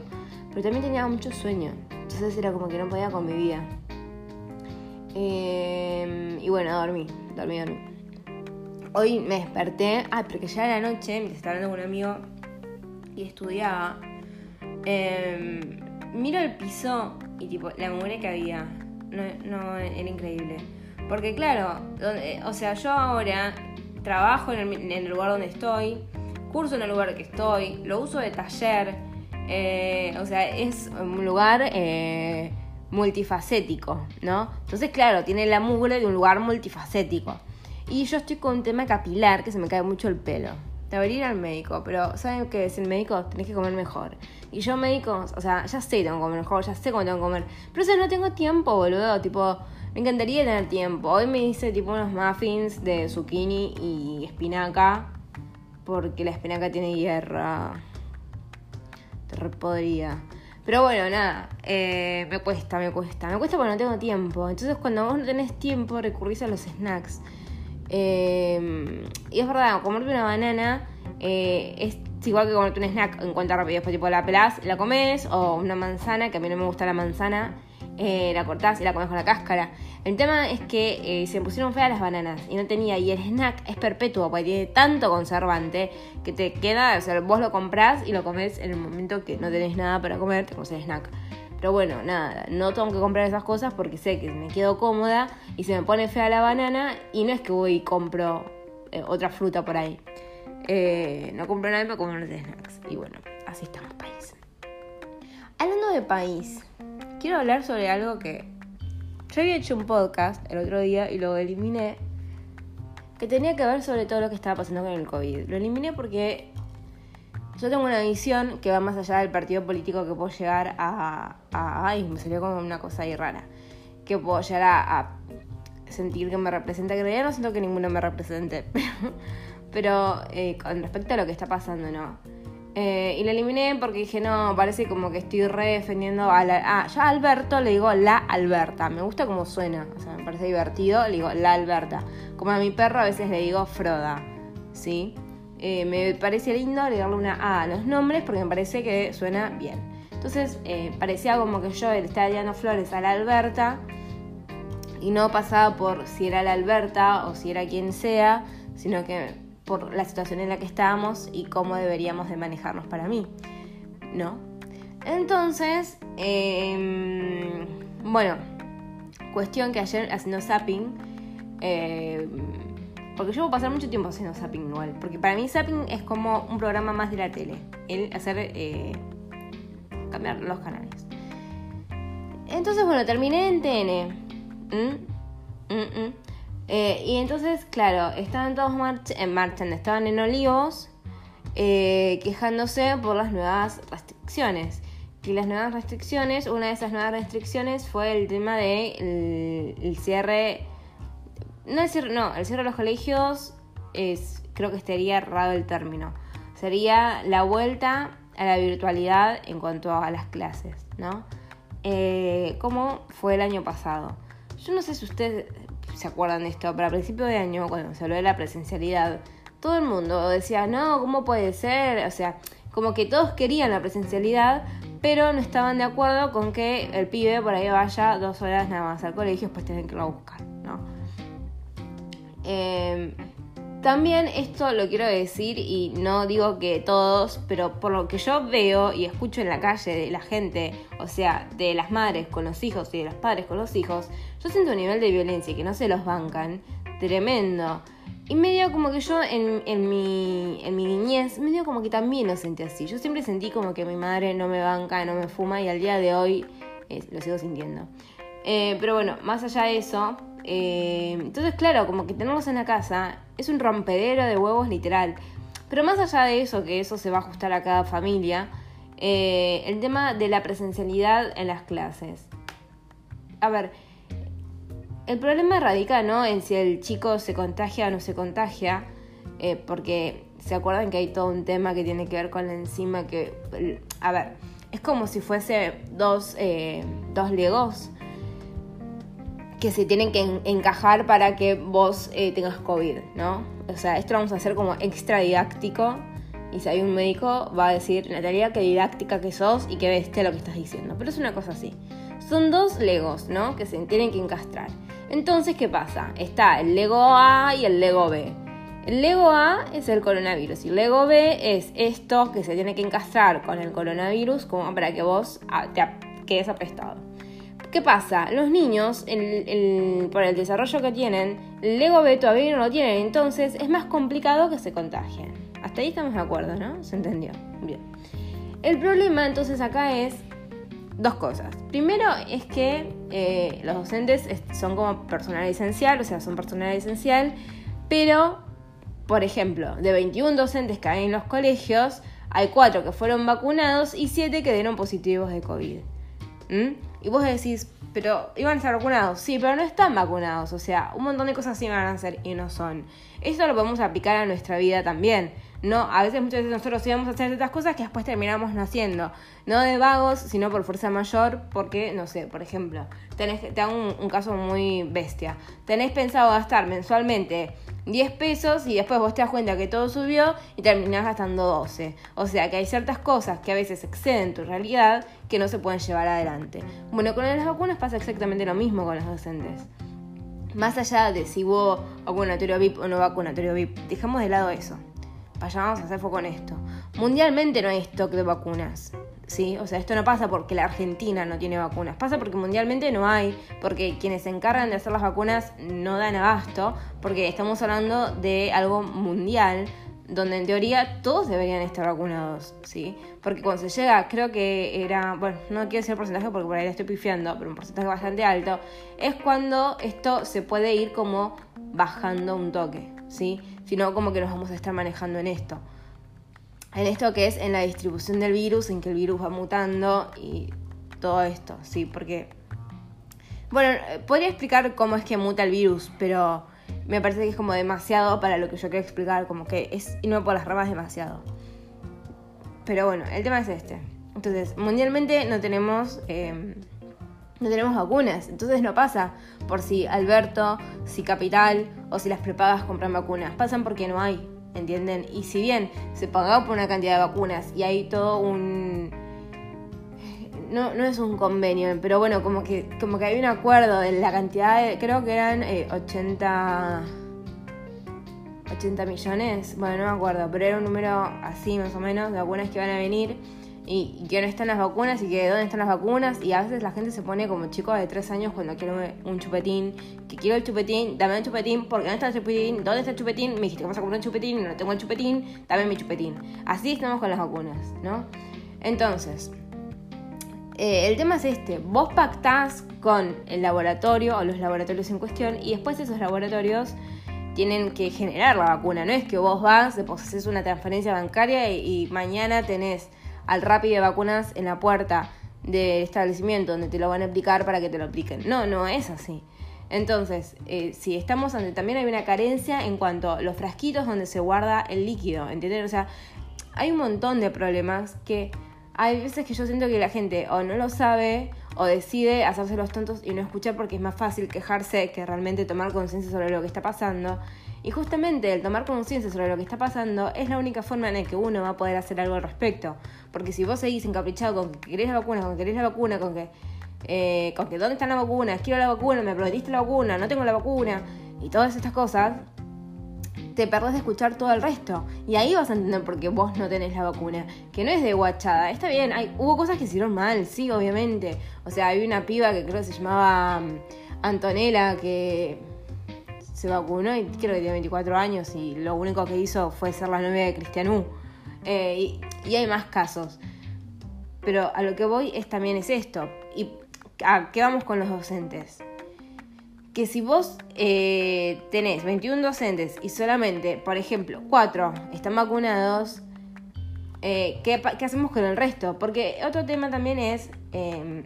Pero también tenía mucho sueño. Entonces era como que no podía con mi vida. Eh, y bueno, dormí, dormí, dormí. Hoy me desperté. Ah, porque ya era la noche, mientras estaba hablando con un amigo y estudiaba. Eh, miro el piso y tipo, la mugre que había, no, no era increíble. Porque claro, o sea, yo ahora trabajo en el, lugar donde estoy, curso en el lugar que estoy, lo uso de taller, eh, o sea, es un lugar eh, multifacético, ¿no? Entonces, claro, tiene la mugre de un lugar multifacético. Y yo estoy con un tema capilar que se me cae mucho el pelo. Debería ir al médico, pero ¿saben qué es el médico? Tenés que comer mejor. Y yo médico, o sea, ya sé tengo que comer mejor, ya sé cómo tengo que comer. Pero eso no tengo tiempo, boludo. Tipo, me encantaría tener tiempo. Hoy me hice tipo unos muffins de zucchini y espinaca. Porque la espinaca tiene hierro. Te repodría. Pero bueno, nada, eh, me cuesta, me cuesta. Me cuesta porque no tengo tiempo. Entonces cuando vos no tenés tiempo recurrís a los snacks. Eh, y es verdad, comerte una banana eh, es igual que comerte un snack en cuenta rápido. Después tipo la pelás, la comes. O una manzana, que a mí no me gusta la manzana. la cortás y la comes con la cáscara. El tema es que se me pusieron feas las bananas y no tenía. Y el snack es perpetuo porque tiene tanto conservante que te queda. O sea, vos lo comprás y lo comes en el momento que no tenés nada para comer, te comes el snack. Pero bueno, nada, no tengo que comprar esas cosas porque sé que me quedo cómoda y se me pone fea la banana y no es que voy y compro eh, otra fruta por ahí. Eh, no compro nada para comer snacks. Y bueno, así estamos país. Hablando de país, quiero hablar sobre algo que yo había hecho un podcast el otro día y lo eliminé. Que tenía que ver sobre todo lo que estaba pasando con el COVID. Lo eliminé porque yo tengo una visión que va más allá del partido político que puedo llegar a. ay, me salió como una cosa ahí rara. Que puedo llegar a, sentir que me representa. Que en realidad no siento que ninguno me represente. Pero, eh, con respecto a lo que está pasando, ¿no? Eh, y la eliminé porque dije, no, parece como que estoy re defendiendo a la... Ah, yo a Alberto le digo la Alberta. Me gusta como suena, o sea, me parece divertido, le digo la Alberta. Como a mi perro a veces le digo Froda, ¿sí? Eh, me parece lindo le darle una A a los nombres porque me parece que suena bien. Entonces, eh, parecía como que yo le estaba dando flores a la Alberta y no pasaba por si era la Alberta o si era quien sea, sino que por la situación en la que estábamos y cómo deberíamos de manejarnos para mí, ¿no? Entonces, em, bueno, cuestión que ayer haciendo zapping, em, porque yo voy a pasar mucho tiempo haciendo zapping igual, porque para mí zapping es como un programa más de la tele, el hacer, eh, cambiar los canales. Entonces, bueno, terminé en TN. ¿Mm? ¿Mm? ¿Mm? Eh, y entonces, claro, estaban todos en marcha, estaban en Olivos eh, quejándose por las nuevas restricciones. Y las nuevas restricciones, una de esas nuevas restricciones fue el tema de el, cierre. No el cierre, no, el cierre de los colegios es, creo que estaría errado el término. Sería la vuelta a la virtualidad en cuanto a las clases, ¿no? Eh, como fue el año pasado. Yo no sé si ustedes se acuerdan de esto, pero a principio de año, cuando se habló de la presencialidad, todo el mundo decía, no, ¿cómo puede ser? O sea, como que todos querían la presencialidad, pero no estaban de acuerdo con que el pibe por ahí vaya dos horas nada más al colegio, después tienen que irlo a buscar, ¿no? Eh, también esto lo quiero decir y no digo que todos, pero por lo que yo veo y escucho en la calle de la gente, o sea, de las madres con los hijos y de los padres con los hijos, yo siento un nivel de violencia que no se los bancan tremendo. Y medio como que yo en, mi, en mi niñez, medio como que también lo sentí así. Yo siempre sentí como que mi madre no me banca, no me fuma y al día de hoy eh, lo sigo sintiendo. Eh, pero bueno, más allá de eso, eh, entonces claro, como que tenerlos en la casa es un rompedero de huevos literal. Pero más allá de eso, que eso se va a ajustar a cada familia, eh, el tema de la presencialidad en las clases. A ver, el problema radica no en si el chico se contagia o no se contagia, eh, porque se acuerdan que hay todo un tema que tiene que ver con la enzima que, a ver, es como si fuese dos, dos legos que se tienen que encajar para que vos eh, tengas COVID, ¿no? O sea, esto lo vamos a hacer como extra didáctico. Y si hay un médico, va a decir, Natalia, qué didáctica que sos y qué bestia lo que estás diciendo. Pero es una cosa así. Son dos legos, ¿no? Que se tienen que encastrar. Entonces, ¿qué pasa? Está el Lego A y el Lego B. El Lego A es el coronavirus y el Lego B es esto que se tiene que encastrar con el coronavirus para que vos ah, te quedes apestado. ¿Qué pasa? Los niños, por el desarrollo que tienen, el Lego B todavía no lo tienen, entonces es más complicado que se contagien. Hasta ahí estamos de acuerdo, ¿no? ¿Se entendió? Bien. El problema entonces acá es dos cosas. Primero es que eh, los docentes son como personal esencial, o sea, son personal esencial, pero por ejemplo, de 21 docentes que hay en los colegios, hay 4 que fueron vacunados y 7 que dieron positivos de COVID. ¿Mm? Y vos decís, pero iban a estar vacunados. Sí, pero no están vacunados. O sea, un montón de cosas sí van a hacer y no son. Esto lo podemos aplicar a nuestra vida también. No, a veces muchas veces nosotros íbamos a hacer ciertas cosas que después terminamos no haciendo. No de vagos, sino por fuerza mayor, porque, no sé, por ejemplo, tenés, te hago un, un caso muy bestia. Tenés pensado gastar mensualmente 10 pesos y después vos te das cuenta que todo subió y terminás gastando 12. O sea que hay ciertas cosas que a veces exceden tu realidad que no se pueden llevar adelante. Bueno, con las vacunas pasa exactamente lo mismo con los docentes. Más allá de si hubo vacunatorio VIP o no vacunatorio VIP, dejemos de lado eso. Vayamos a hacer foco en esto. Mundialmente no hay stock de vacunas. ¿sí? O sea, esto no pasa porque la Argentina no tiene vacunas, pasa porque mundialmente no hay, porque quienes se encargan de hacer las vacunas no dan abasto, porque estamos hablando de algo mundial donde en teoría todos deberían estar vacunados, ¿sí? Porque cuando se llega, creo que era, bueno, no quiero decir porcentaje porque por ahí le estoy pifiando, pero un porcentaje bastante alto, es cuando esto se puede ir como bajando un toque, ¿sí? Sino como que nos vamos a estar manejando en esto en esto que es en la distribución del virus, en que el virus va mutando y todo esto, sí, porque... Bueno, podría explicar cómo es que muta el virus, pero me parece que es como demasiado para lo que yo quiero explicar, como que es no por las ramas demasiado. Pero bueno, el tema es este. Entonces, mundialmente no tenemos... Eh, no tenemos vacunas, entonces no pasa por si Alberto, si Capital o si las prepagas compran vacunas, pasan porque no hay. ¿entienden? Y si bien se pagaba por una cantidad de vacunas y hay todo un... No, no es un convenio, pero bueno, como que, como que hay un acuerdo de la cantidad de... Creo que eran 80... Eh, 80 millones, bueno, no me acuerdo, pero era un número así más o menos de vacunas que van a venir y, que no están las vacunas y que dónde están las vacunas y a veces la gente se pone como chico de 3 años cuando quiere un chupetín, que quiero el chupetín, dame el chupetín, porque no está el chupetín, ¿dónde está el chupetín? Me dijiste que vas a comprar un chupetín y no tengo el chupetín, dame mi chupetín. Así estamos con las vacunas, ¿no? Entonces, eh, el tema es este, vos pactás con el laboratorio o los laboratorios en cuestión y después esos laboratorios tienen que generar la vacuna, no es que vos vas, después haces una transferencia bancaria y mañana tenés al rápido de vacunas en la puerta del establecimiento donde te lo van a aplicar para que te lo apliquen. No, no es así. Entonces, eh, si estamos ante, también hay una carencia en cuanto a los frasquitos donde se guarda el líquido, ¿entendés? O sea, hay un montón de problemas que hay veces que yo siento que la gente o no lo sabe o decide hacerse los tontos y no escuchar porque es más fácil quejarse que realmente tomar conciencia sobre lo que está pasando. Y justamente el tomar conciencia sobre lo que está pasando es la única forma en la que uno va a poder hacer algo al respecto. Porque si vos seguís encaprichado con que querés la vacuna, con que querés la vacuna, con que, eh, con que dónde están las vacunas, quiero la vacuna, me prometiste la vacuna, no tengo la vacuna, y todas estas cosas, te perdés de escuchar todo el resto. Y ahí vas a entender por qué vos no tenés la vacuna. Que no es de guachada. Está bien, hay, hubo cosas que hicieron mal, sí, obviamente. O sea, hay una piba que creo que se llamaba mm, Antonella que se vacunó y creo que tiene 24 años y lo único que hizo fue ser la novia de Cristianú. Eh, y, hay más casos. Pero a lo que voy es también es esto. ¿Y a qué vamos con los docentes? Que si vos eh, tenés 21 docentes y solamente, por ejemplo, 4 están vacunados, eh, ¿qué, ¿qué, hacemos con el resto? Porque otro tema también es em,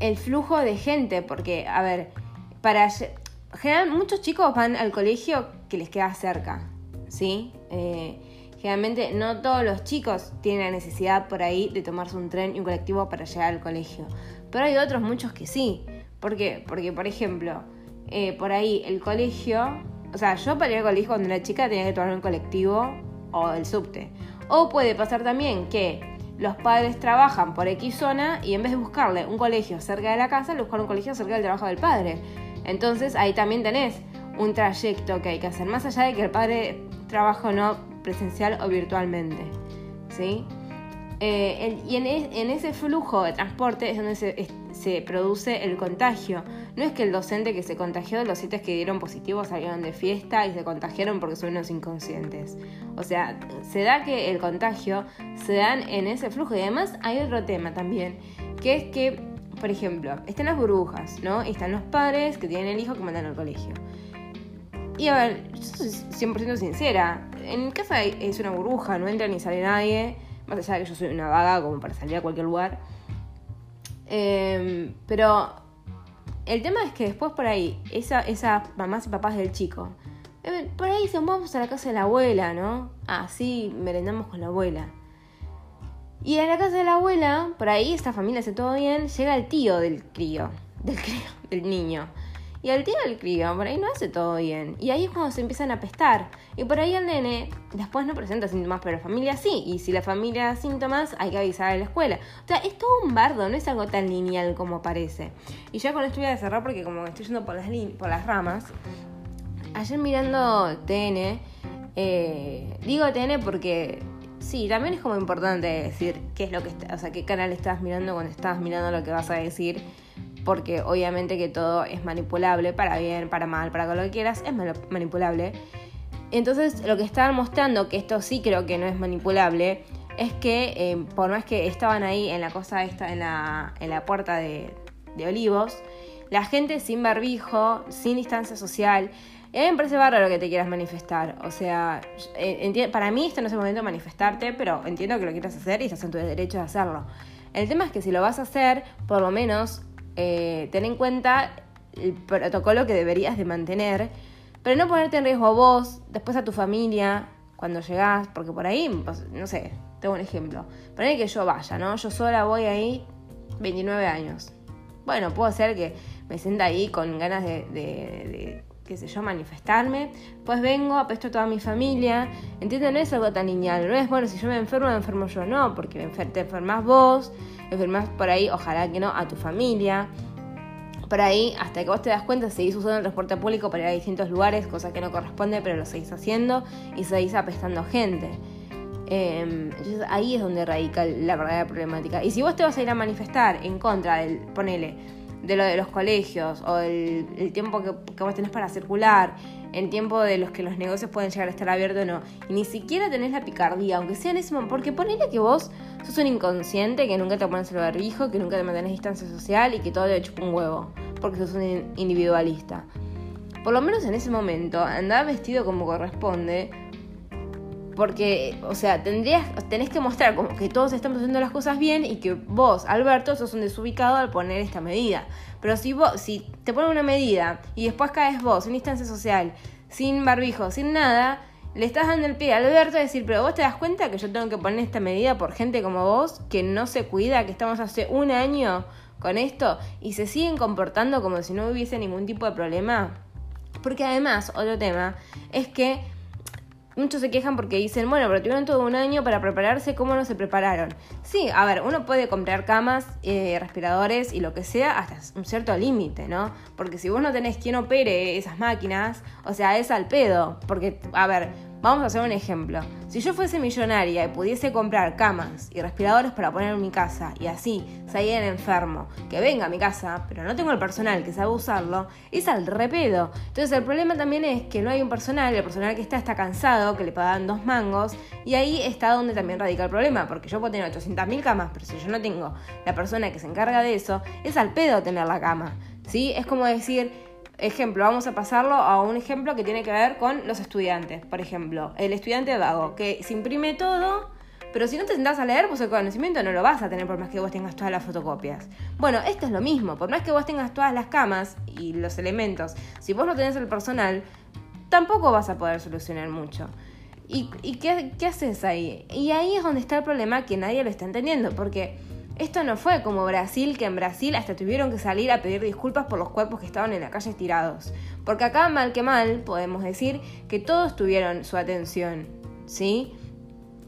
el flujo de gente. Porque, a ver, para general, muchos chicos van al colegio que les queda cerca, ¿sí? Eh, generalmente no todos los chicos tienen la necesidad por ahí de tomarse un tren y un colectivo para llegar al colegio, pero hay otros muchos que sí. ¿Por qué? Porque, por ejemplo, eh, por ahí el colegio, o sea, yo para ir al colegio cuando era chica tenía que tomar un colectivo o el subte. O puede pasar también que los padres trabajan por X zona y en vez de buscarle un colegio cerca de la casa, le un colegio cerca del trabajo del padre. Entonces ahí también tenés un trayecto que hay que hacer, más allá de que el padre trabaja o no presencial o virtualmente. ¿sí? Eh, y en, ese flujo de transporte es donde se, produce el contagio. No es que el docente que se contagió los siete que dieron positivos salieron de fiesta y se contagiaron porque son unos inconscientes. O sea, se da que el contagio se dan en ese flujo. Y además hay otro tema también, que es que por ejemplo, están las burbujas, ¿no? Están los padres que tienen el hijo que mandan al colegio. Y a ver, yo soy 100% sincera. En mi casa es una burbuja, no entra ni sale nadie. Más allá de que yo soy una vaga como para salir a cualquier lugar. Em, pero el tema es que después por ahí, esas esa mamás y papás del chico, eh, por ahí dicen, vamos a la casa de la abuela, ¿no? Ah, sí, merendamos con la abuela. Y en la casa de la abuela, por ahí esta familia hace todo bien, llega el tío del crío, del crío, del niño. Y el tío del crío, por ahí no hace todo bien. Y ahí es cuando se empiezan a pestar. Y por ahí el nene después no presenta síntomas, pero la familia sí. Y si la familia da síntomas, hay que avisar a la escuela. O sea, es todo un bardo, no es algo tan lineal como parece. Y ya con esto voy a cerrar porque como estoy yendo por las, por las ramas, ayer mirando TN, eh, digo TN porque sí, también es como importante decir qué es lo que, o sea, qué canal estás mirando cuando estás mirando lo que vas a decir porque obviamente que todo es manipulable, para bien, para mal, para lo que quieras, es manipulable. Entonces lo que estaban mostrando, que esto sí creo que no es manipulable, es que eh, por más que estaban ahí en la cosa esta, en la, en la puerta de, de Olivos, la gente sin barbijo, sin distancia social, a mí me parece bárbaro que te quieras manifestar. O sea, eh, para mí esto no es el momento de manifestarte, pero entiendo que lo quieras hacer y estás en tu derecho de hacerlo. El tema es que si lo vas a hacer, por lo menos eh, ten en cuenta el protocolo que deberías de mantener, pero no ponerte en riesgo a vos, después a tu familia, cuando llegás, porque por ahí, pues, no sé, tengo un ejemplo. Poner que yo vaya, ¿no? Yo sola voy ahí 29 años. Bueno, puedo ser que me sienta ahí con ganas de, qué sé yo, manifestarme. Pues vengo, apesto a toda mi familia. ¿Entienden? No es algo tan lineal. No es, bueno, si yo me enfermo, me enfermo yo. No, porque te enfermas vos, enfermas por ahí, ojalá que no, a tu familia. Por ahí, hasta que vos te das cuenta, seguís usando el transporte público para ir a distintos lugares, cosa que no corresponde, pero lo seguís haciendo y seguís apestando gente. Em, entonces ahí es donde radica la verdadera problemática. Y si vos te vas a ir a manifestar en contra del, ponele, de lo de los colegios o el, tiempo que, que, vos tenés para circular, el tiempo de los que los negocios pueden llegar a estar abiertos o no, y ni siquiera tenés la picardía, aunque sea en ese momento, porque ponele que vos sos un inconsciente, que nunca te pones el barbijo, que nunca te mantenés distancia social y que todo te chupa un huevo, porque sos un individualista. Por lo menos en ese momento, andá vestido como corresponde, porque, o sea, tendrías, tenés que mostrar como que todos estamos haciendo las cosas bien y que vos, Alberto, sos un desubicado al poner esta medida. Pero si vos, si te ponen una medida y después caes vos, en instancia social, sin barbijo, sin nada, le estás dando el pie a Alberto a decir, pero vos te das cuenta que yo tengo que poner esta medida por gente como vos, que no se cuida, que estamos hace un año con esto y se siguen comportando como si no hubiese ningún tipo de problema. Porque además, otro tema, es que muchos se quejan porque dicen, bueno, pero tuvieron todo un año para prepararse, ¿cómo no se prepararon? Sí, a ver, uno puede comprar camas, eh, respiradores y lo que sea hasta un cierto límite, ¿no? Porque si vos no tenés quien opere esas máquinas, o sea, es al pedo. Porque, a ver, Vamos a hacer un ejemplo. Si yo fuese millonaria y pudiese comprar camas y respiradores para poner en mi casa y así salir enfermo, que venga a mi casa, pero no tengo el personal que sabe usarlo, es al repedo. Entonces el problema también es que no hay un personal, el personal que está está cansado, que le pagan dos mangos, y ahí está donde también radica el problema, porque yo puedo tener 800.000 camas, pero si yo no tengo la persona que se encarga de eso, es al pedo tener la cama. ¿Sí? Es como decir, Ejemplo, vamos a pasarlo a un ejemplo que tiene que ver con los estudiantes. Por ejemplo, el estudiante vago, que se imprime todo, pero si no te sentás a leer, pues el conocimiento no lo vas a tener por más que vos tengas todas las fotocopias. Bueno, esto es lo mismo, por más que vos tengas todas las camas y los elementos, si vos no tenés el personal, tampoco vas a poder solucionar mucho. ¿Y, qué, qué haces ahí? Y ahí es donde está el problema que nadie lo está entendiendo, porque esto no fue como Brasil, que en Brasil hasta tuvieron que salir a pedir disculpas por los cuerpos que estaban en la calle estirados. Porque acá, mal que mal, podemos decir que todos tuvieron su atención, ¿sí?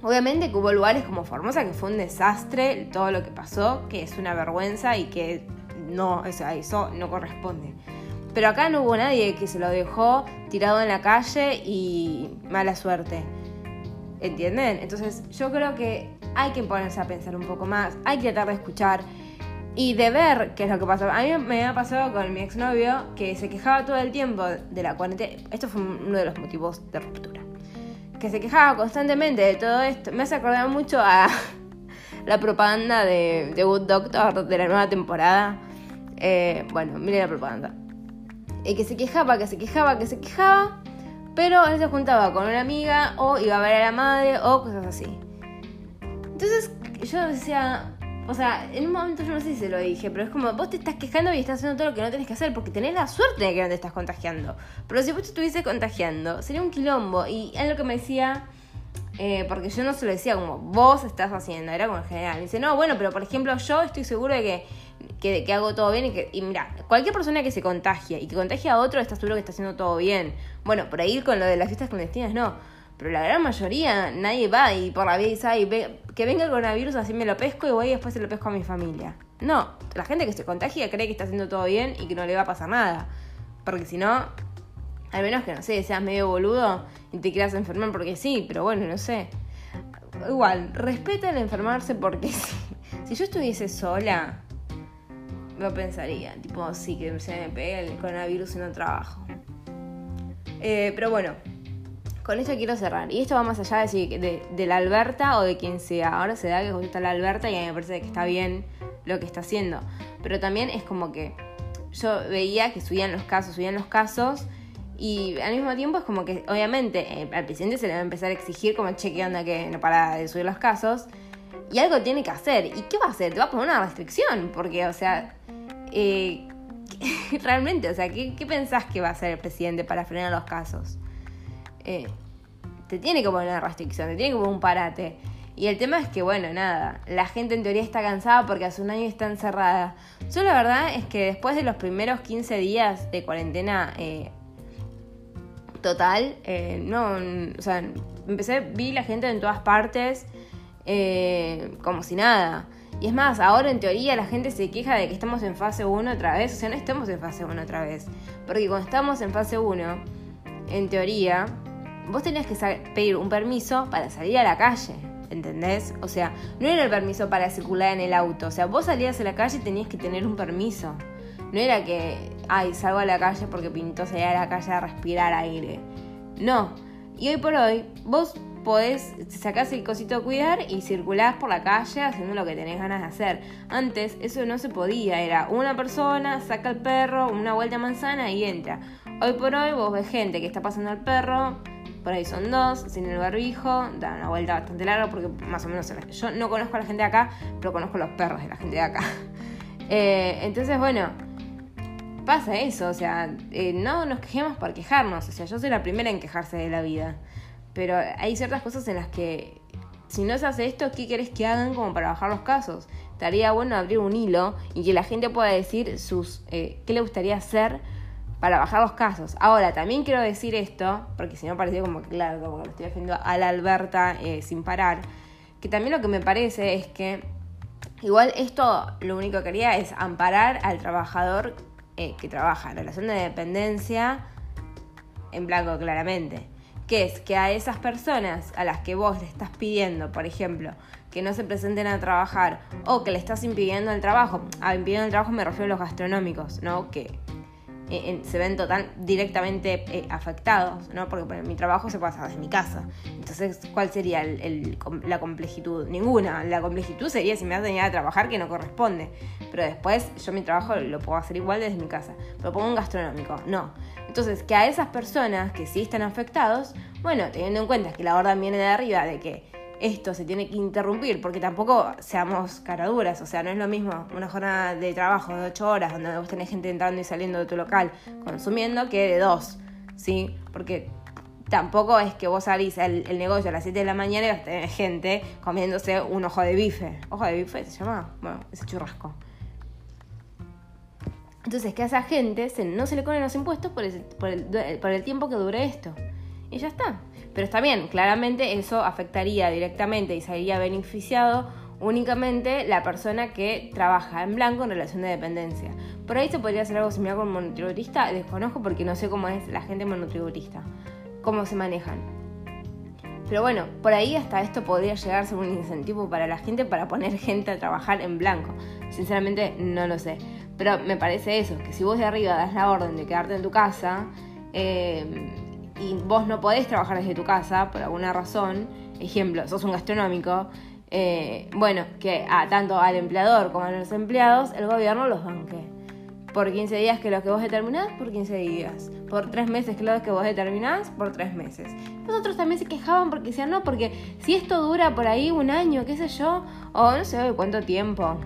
Obviamente que hubo lugares como Formosa que fue un desastre todo lo que pasó, que es una vergüenza y que no, o sea, eso no corresponde. Pero acá no hubo nadie que se lo dejó tirado en la calle y mala suerte. ¿Entienden? Entonces yo creo que hay que ponerse a pensar un poco más, hay que tratar de escuchar y de ver qué es lo que pasa. A mí me ha pasado con mi exnovio que se quejaba todo el tiempo de la cuarentena. Esto fue uno de los motivos de ruptura. Que se quejaba constantemente de todo esto. Me hace acordar mucho a la propaganda de, The Good Doctor de la nueva temporada. Eh, bueno, mire la propaganda. Y que se quejaba, que se quejaba, que se quejaba. Pero él se juntaba con una amiga o iba a ver a la madre o cosas así. Entonces yo decía, o sea, en un momento yo no sé si se lo dije, pero es como vos te estás quejando y estás haciendo todo lo que no tenés que hacer porque tenés la suerte de que no te estás contagiando. Pero si vos te estuviese contagiando, sería un quilombo. Y es lo que me decía, eh, porque yo no se lo decía como vos estás haciendo, era como en general. dice, no, bueno, pero por ejemplo yo estoy seguro de que que, hago todo bien y que, y mira, cualquier persona que se contagia y que contagia a otro está seguro que está haciendo todo bien. Bueno, por ahí con lo de las fiestas clandestinas no, pero la gran mayoría nadie va y por la vida dice, ay, que venga el coronavirus así me lo pesco y voy y después se lo pesco a mi familia. No, la gente que se contagia cree que está haciendo todo bien y que no le va a pasar nada. Porque si no, al menos que no sé, seas medio boludo y te quieras enfermar porque sí, pero bueno, no sé. Igual, respeta el enfermarse porque sí. Si yo estuviese sola, lo pensaría. Tipo, sí, que se me pegue el coronavirus y no trabajo. Eh, pero bueno, con esto quiero cerrar. Y esto va más allá de, de, la Alberta o de quien sea. Ahora se da que gusta la Alberta y a mí me parece que está bien lo que está haciendo. Pero también es como que yo veía que subían los casos, subían los casos. Y al mismo tiempo es como que, obviamente, eh, al presidente se le va a empezar a exigir como, che, ¿qué onda que no para de subir los casos? Y algo tiene que hacer. ¿Y qué va a hacer? Te va a poner una restricción. Porque, o sea, eh, realmente, o sea, ¿qué, pensás que va a hacer el presidente para frenar los casos? Eh, te tiene que poner una restricción, te tiene que poner un parate. Y el tema es que, bueno, nada, la gente en teoría está cansada porque hace un año está encerrada. Yo la verdad es que después de los primeros 15 días de cuarentena eh, total, no, o sea, empecé, vi la gente en todas partes como si nada. Y es más, ahora en teoría la gente se queja de que estamos en fase 1 otra vez. O sea, no estamos en fase 1 otra vez. Porque cuando estamos en fase 1, en teoría, vos tenías que pedir un permiso para salir a la calle. ¿Entendés? O sea, no era el permiso para circular en el auto. O sea, vos salías a la calle y tenías que tener un permiso. No era que, ay, salgo a la calle porque pintó salir a la calle a respirar aire. No. Y hoy por hoy, vos podés, sacás el cosito de cuidar y circulás por la calle haciendo lo que tenés ganas de hacer. Antes eso no se podía, era una persona, saca el perro, una vuelta a manzana y entra. Hoy por hoy vos ves gente que está pasando al perro, por ahí son dos, sin el barbijo, dan una vuelta bastante larga porque más o menos yo no conozco a la gente de acá, pero conozco los perros de la gente de acá. Eh, entonces, bueno, pasa eso, o sea, eh, no nos quejemos por quejarnos, o sea, yo soy la primera en quejarse de la vida. Pero hay ciertas cosas en las que, si no se hace esto, ¿qué querés que hagan como para bajar los casos? Estaría bueno abrir un hilo y que la gente pueda decir sus eh, qué le gustaría hacer para bajar los casos. Ahora, también quiero decir esto, porque si no parecía como que, claro, como que lo estoy haciendo a la Alberta eh, sin parar, que también lo que me parece es que igual esto lo único que quería es amparar al trabajador eh, que trabaja en relación de dependencia en blanco claramente que es que a esas personas a las que vos le estás pidiendo, por ejemplo, que no se presenten a trabajar o que le estás impidiendo el trabajo, a impidiendo el trabajo me refiero a los gastronómicos, ¿no? Que eh, se ven total, directamente eh, afectados, ¿no? Porque mi trabajo se pasa desde mi casa. Entonces, ¿cuál sería la complejitud? Ninguna. La complejitud sería si me vas a a trabajar que no corresponde. Pero después yo mi trabajo lo puedo hacer igual desde mi casa. Pero pongo un gastronómico. No. Entonces, que a esas personas que sí están afectados, bueno, teniendo en cuenta que la orden viene de arriba, de que esto se tiene que interrumpir, porque tampoco seamos caraduras, o sea, no es lo mismo una jornada de trabajo de 8 horas donde vos tenés gente entrando y saliendo de tu local consumiendo que de 2, ¿sí? Porque tampoco es que vos salís el, negocio a las 7 de la mañana y vas a tener gente comiéndose un ojo de bife. ¿Ojo de bife se llama? Bueno, ese churrasco. Entonces, que a esa gente no se le ponen los impuestos por, por, el, por el tiempo que dure esto. Y ya está. Pero está bien, claramente eso afectaría directamente y sería beneficiado únicamente la persona que trabaja en blanco en relación de dependencia. Por ahí se podría hacer algo similar con monotributista, desconozco porque no sé cómo es la gente monotributista, cómo se manejan. Pero bueno, por ahí hasta esto podría llegar a ser un incentivo para la gente para poner gente a trabajar en blanco. Sinceramente no lo sé. Pero me parece eso, que si vos de arriba das la orden de quedarte en tu casa, eh, y vos no podés trabajar desde tu casa por alguna razón, ejemplo, sos un gastronómico, eh, bueno, que a tanto al empleador como a los empleados el gobierno los banque. por 15 días que los que vos determinás, por 15 días. Por 3 meses que los que vos determinás, por 3 meses. Los otros también se quejaban porque decían, no, porque si esto dura por ahí un año, qué sé yo, o no sé cuánto tiempo.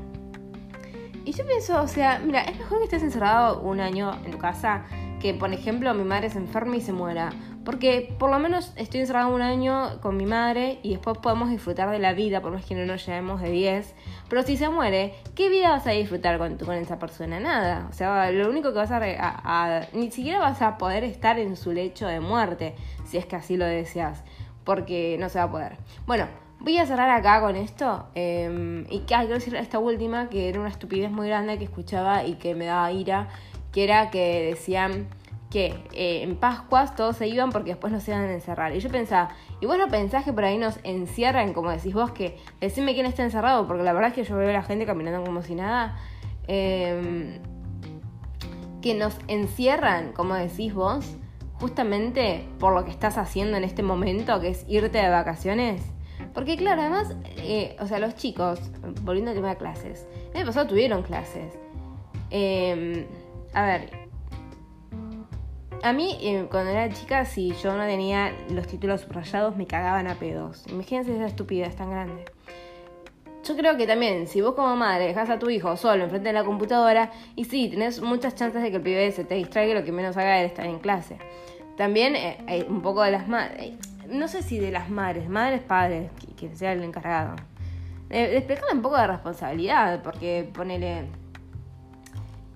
Y yo pienso, o sea, mira, es mejor que estés encerrado un año en tu casa que, por ejemplo, mi madre se enferme y se muera. Porque por lo menos estoy encerrado un año con mi madre y después podemos disfrutar de la vida, por más que no nos llevemos de 10. Pero si se muere, ¿qué vida vas a disfrutar con, con esa persona? Nada. O sea, lo único que vas a, Ni siquiera vas a poder estar en su lecho de muerte, si es que así lo deseas. Porque no se va a poder. Bueno, voy a cerrar acá con esto. Eh, y quiero decir esta última, que era una estupidez muy grande que escuchaba y que me daba ira que era que decían que eh, en Pascuas todos se iban porque después nos iban a encerrar. Y yo pensaba, y vos no pensás que por ahí nos encierran, como decís vos, que decime quién está encerrado, porque la verdad es que yo veo a la gente caminando como si nada. Em, que nos encierran, como decís vos, justamente por lo que estás haciendo en este momento, que es irte de vacaciones. Porque claro, además, eh, o sea, los chicos, volviendo al tema de clases, el pasado tuvieron clases. Eh, a ver, a mí eh, cuando era chica, si yo no tenía los títulos subrayados, me cagaban a pedos. Imagínense esa estupidez tan grande. Yo creo que también, si vos como madre dejas a tu hijo solo enfrente de la computadora, y sí, tenés muchas chances de que el pibe se te distraiga, lo que menos haga es estar en clase. También eh, hay un poco de las madres, eh, no sé si de las madres, madres, padres, que, sea el encargado. Eh, un poco de responsabilidad, porque ponele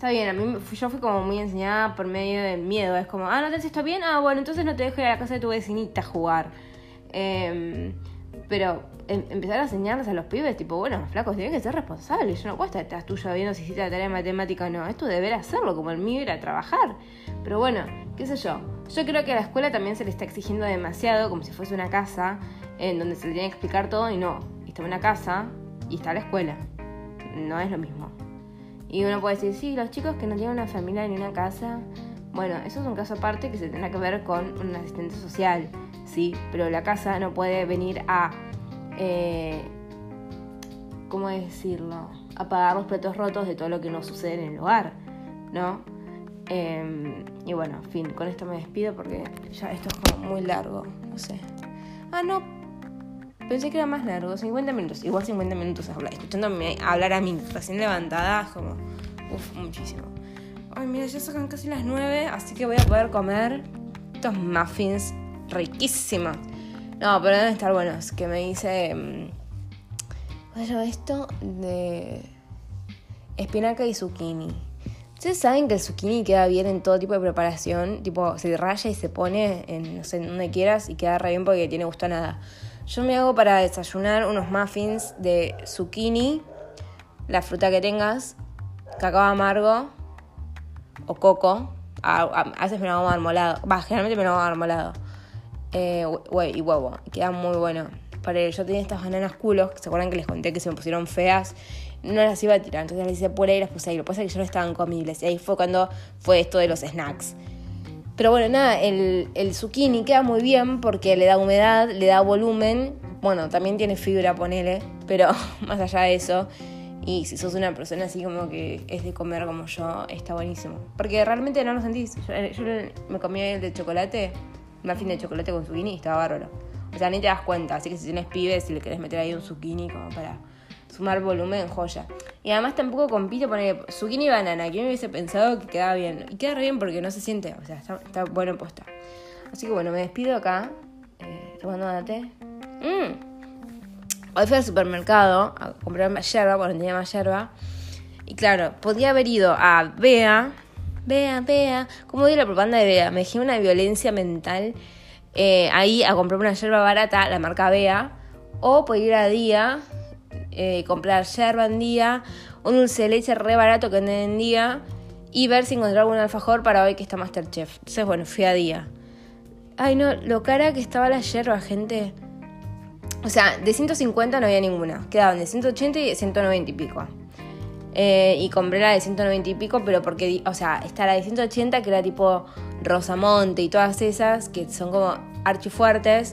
Está bien, a mí yo fui como muy enseñada por medio de miedo. Es como, ah, no te haces esto bien, ah, bueno, entonces no te dejo ir a la casa de tu vecinita a jugar. Em, pero em, empezar a enseñarles a los pibes, tipo, bueno, flacos, tienen que ser responsables. Yo no puedo estar detrás tuyo viendo si hiciste la tarea de matemática o no. Esto deber hacerlo, como el mío ir a trabajar. Pero bueno, qué sé yo. Yo creo que a la escuela también se le está exigiendo demasiado, como si fuese una casa, en donde se le tiene que explicar todo y no. Está una casa y está la escuela. No es lo mismo. Y uno puede decir, sí, los chicos que no tienen una familia ni una casa, bueno, eso es un caso aparte que se tendrá que ver con un asistente social, sí, pero la casa no puede venir a, eh, ¿cómo decirlo? A pagar los platos rotos de todo lo que no sucede en el hogar, ¿no? Em, y bueno, en fin, con esto me despido porque ya esto es como muy largo, no sé. Ah, no, Pensé que era más largo, 50 minutos. Igual 50 minutos escuchándome hablar a mí, recién levantada, como, uff, muchísimo. Ay, mira, ya sacan casi las 9, así que voy a poder comer estos muffins riquísimos. No, pero deben estar buenos. Que me dice. Mm, ¿Cómo se llama esto? De. Espinaca y zucchini. Ustedes saben que el zucchini queda bien en todo tipo de preparación. Tipo, se raya y se pone en, no sé, donde quieras y queda re bien porque tiene gusto a nada. Yo me hago para desayunar unos muffins de zucchini, la fruta que tengas, cacao amargo o coco. A, veces me lo hago marmolado. Va, generalmente me lo hago marmolado. Eh, y huevo. Queda muy bueno. Para yo tenía estas bananas culos, que se acuerdan que les conté que se me pusieron feas. No las iba a tirar, entonces las hice por ahí y las puse ahí. Lo que pasa es que ya no estaban comibles. Y ahí fue cuando fue esto de los snacks. Pero bueno, nada, el, el zucchini queda muy bien porque le da humedad, le da volumen. Bueno, también tiene fibra, ponele, pero más allá de eso. Y si sos una persona así como que es de comer como yo, está buenísimo. Porque realmente no lo sentís. Yo, me comí el de chocolate, un fin de chocolate con zucchini y estaba bárbaro. O sea, ni te das cuenta. Así que si tienes pibes, si le querés meter ahí un zucchini como para sumar volumen, joya. Y además tampoco compite poner zucchini y banana, que me hubiese pensado que quedaba bien. Y queda bien porque no se siente, o sea, está, bueno puesta. Así que bueno, me despido acá, eh, tomando mate. Mm. Hoy fui al supermercado a comprar más yerba, porque tenía más yerba. Y claro, podía haber ido a Bea, Bea, Bea, como di la propaganda de Bea, me dejé una violencia mental eh, ahí a comprar una yerba barata, la marca Bea, o podía ir a Día, eh, comprar yerba en día, un dulce de leche re barato que venden en día y ver si encontraba algún alfajor para hoy que está Masterchef. Entonces, bueno, fui a día. Ay, no, lo cara que estaba la yerba, gente. O sea, de 150 no había ninguna. Quedaban de 180 y de 190 y pico. Eh, y compré la de 190 y pico, pero porque, o sea, está la de 180 que era tipo Rosamonte y todas esas que son como archifuertes.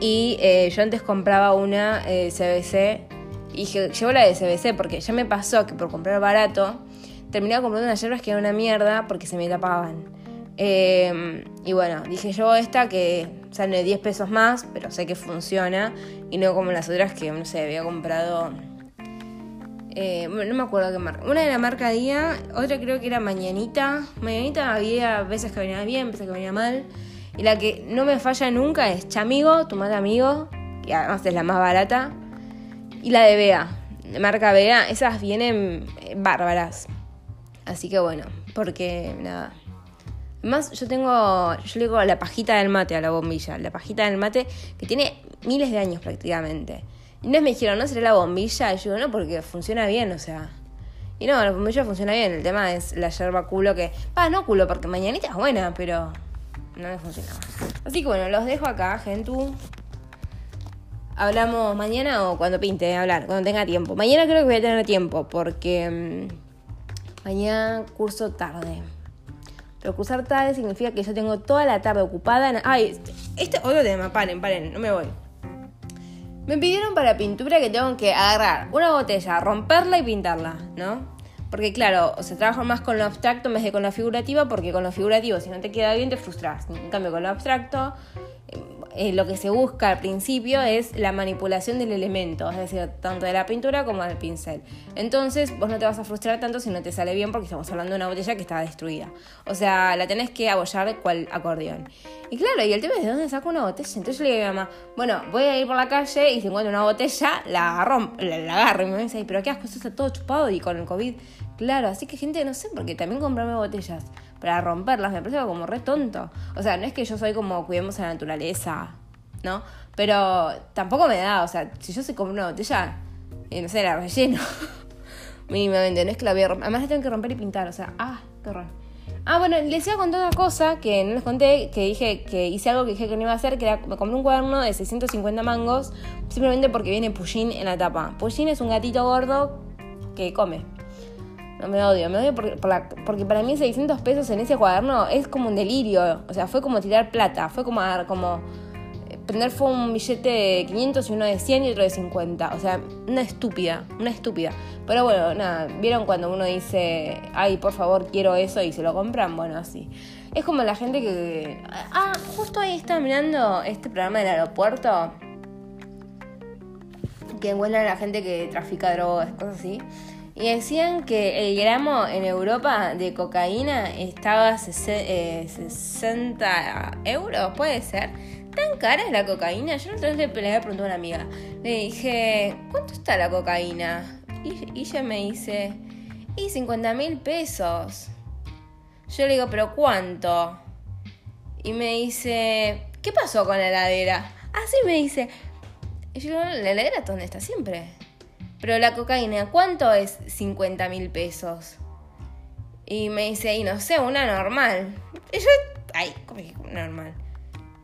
Y eh, yo antes compraba una CBC y llevo la de CBC porque ya me pasó que por comprar barato terminaba comprando unas yerbas que eran una mierda porque se me tapaban. Em, y bueno, dije yo esta que sale 10 pesos más, pero sé que funciona. Y no como las otras que, no sé, había comprado. Eh, no me acuerdo qué marca. Una de la marca Día, otra creo que era Mañanita. Mañanita había veces que venía bien, veces que venía mal. Y la que no me falla nunca es Chamigo, tu madre amigo, que además es la más barata. Y la de Bea, marca Bea, esas vienen eh, bárbaras. Así que bueno, porque nada. Además, yo tengo, yo le digo la pajita del mate a la bombilla, la pajita del mate que tiene miles de años prácticamente. Y no me dijeron, ¿no será la bombilla? Y yo digo, no, porque funciona bien, o sea. Y no, la bombilla funciona bien, el tema es la yerba culo que... Va, no culo, porque mañanita es buena, pero no me funcionaba. Así que bueno, los dejo acá, Gentú. Hablamos mañana o cuando pinte hablar, cuando tenga tiempo. Mañana creo que voy a tener tiempo porque mm, mañana curso tarde. Pero cursar tarde significa que yo tengo toda la tarde ocupada. Ay, este otro tema, paren, paren, no me voy. Me pidieron para pintura que tengo que agarrar una botella, romperla y pintarla, ¿no? Porque claro, se trabaja más con lo abstracto en vez de con lo figurativo, porque con lo figurativo, si no te queda bien, te frustras. En cambio, con lo abstracto, eh, lo que se busca al principio es la manipulación del elemento, es decir, tanto de la pintura como del pincel. Entonces, vos no te vas a frustrar tanto si no te sale bien porque estamos hablando de una botella que está destruida. O sea, la tenés que abollar cual acordeón. Y claro, y el tema es de dónde saco una botella. Entonces yo le digo a mi mamá, bueno, voy a ir por la calle y si encuentro una botella, la, rompo, la, agarro. Y me dice, pero qué asco, esto está todo chupado y con el COVID. Claro, así que gente, no sé, porque también comprarme botellas para romperlas, me parece como re tonto. O sea, no es que yo soy como cuidemos a la naturaleza, ¿no? Pero tampoco me da, o sea, si yo se compro una botella, y no sé, la relleno. Mínimamente, no es que la voy a romper. Además la tengo que romper y pintar, o sea, ah, qué horror. Ah, bueno, les iba a contar una cosa que no les conté, que dije que hice algo que dije que no iba a hacer, que era, me compré un cuaderno de 650 mangos, simplemente porque viene Pushín en la tapa. Pushín es un gatito gordo que come. Me odio, me odio porque, porque para mí 600 pesos en ese cuaderno es como un delirio. O sea, fue como tirar plata, fue como, como eh, prender fue un billete de 500 y uno de 100 y otro de 50. O sea, una estúpida, una estúpida. Pero bueno, nada, ¿vieron cuando uno dice, ay, por favor, quiero eso y se lo compran? Bueno, así. Es como la gente que... Ah, justo ahí estaba mirando este programa del aeropuerto. Que encuentran a la gente que trafica drogas, cosas así. Y decían que el gramo en Europa de cocaína estaba a 60 eh, euros, puede ser. ¿Tan cara es la cocaína? Yo no le, le pregunté a una amiga. Le dije, ¿cuánto está la cocaína? Y, ella me dice, y 50 mil pesos. Yo le digo, ¿pero cuánto? Y me dice, ¿qué pasó con la heladera? Así me dice. Y yo ¿la heladera dónde está siempre? Pero la cocaína, ¿cuánto es 50 mil pesos? Y me dice, y no sé, una normal. Y yo, ay, ¿cómo es normal?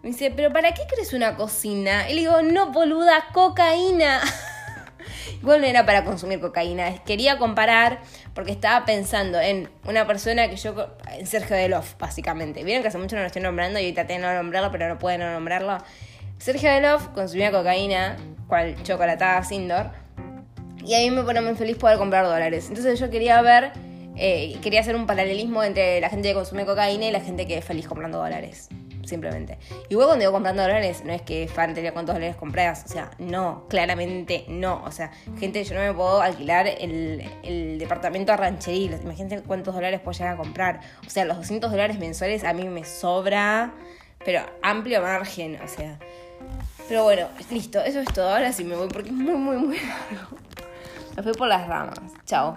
Me dice, ¿pero para qué crees una cocina? Y le digo, no, boluda, cocaína. Igual no era para consumir cocaína, quería comparar porque estaba pensando en una persona que yo, en Sergio Delof, básicamente. Vieron que hace mucho no lo estoy nombrando y ahorita tengo que nombrarlo, pero no puedo no nombrarlo. Sergio Delof consumía cocaína, cual chocolatada Sindor y a mí me pone muy feliz poder comprar dólares. Entonces yo quería ver, eh, quería hacer un paralelismo entre la gente que consume cocaína y la gente que es feliz comprando dólares. Simplemente. Igual cuando digo comprando dólares, no es que fan tenía cuántos dólares compras. O sea, no, claramente no. O sea, gente, yo no me puedo alquilar el, el departamento a rancherí. Imagínate cuántos dólares puedo llegar a comprar. O sea, los 200 dólares mensuales a mí me sobra, pero amplio margen. O sea. Pero bueno, listo, eso es todo. Ahora sí me voy porque es muy, muy, muy largo. Me fui por las ramas. Chao.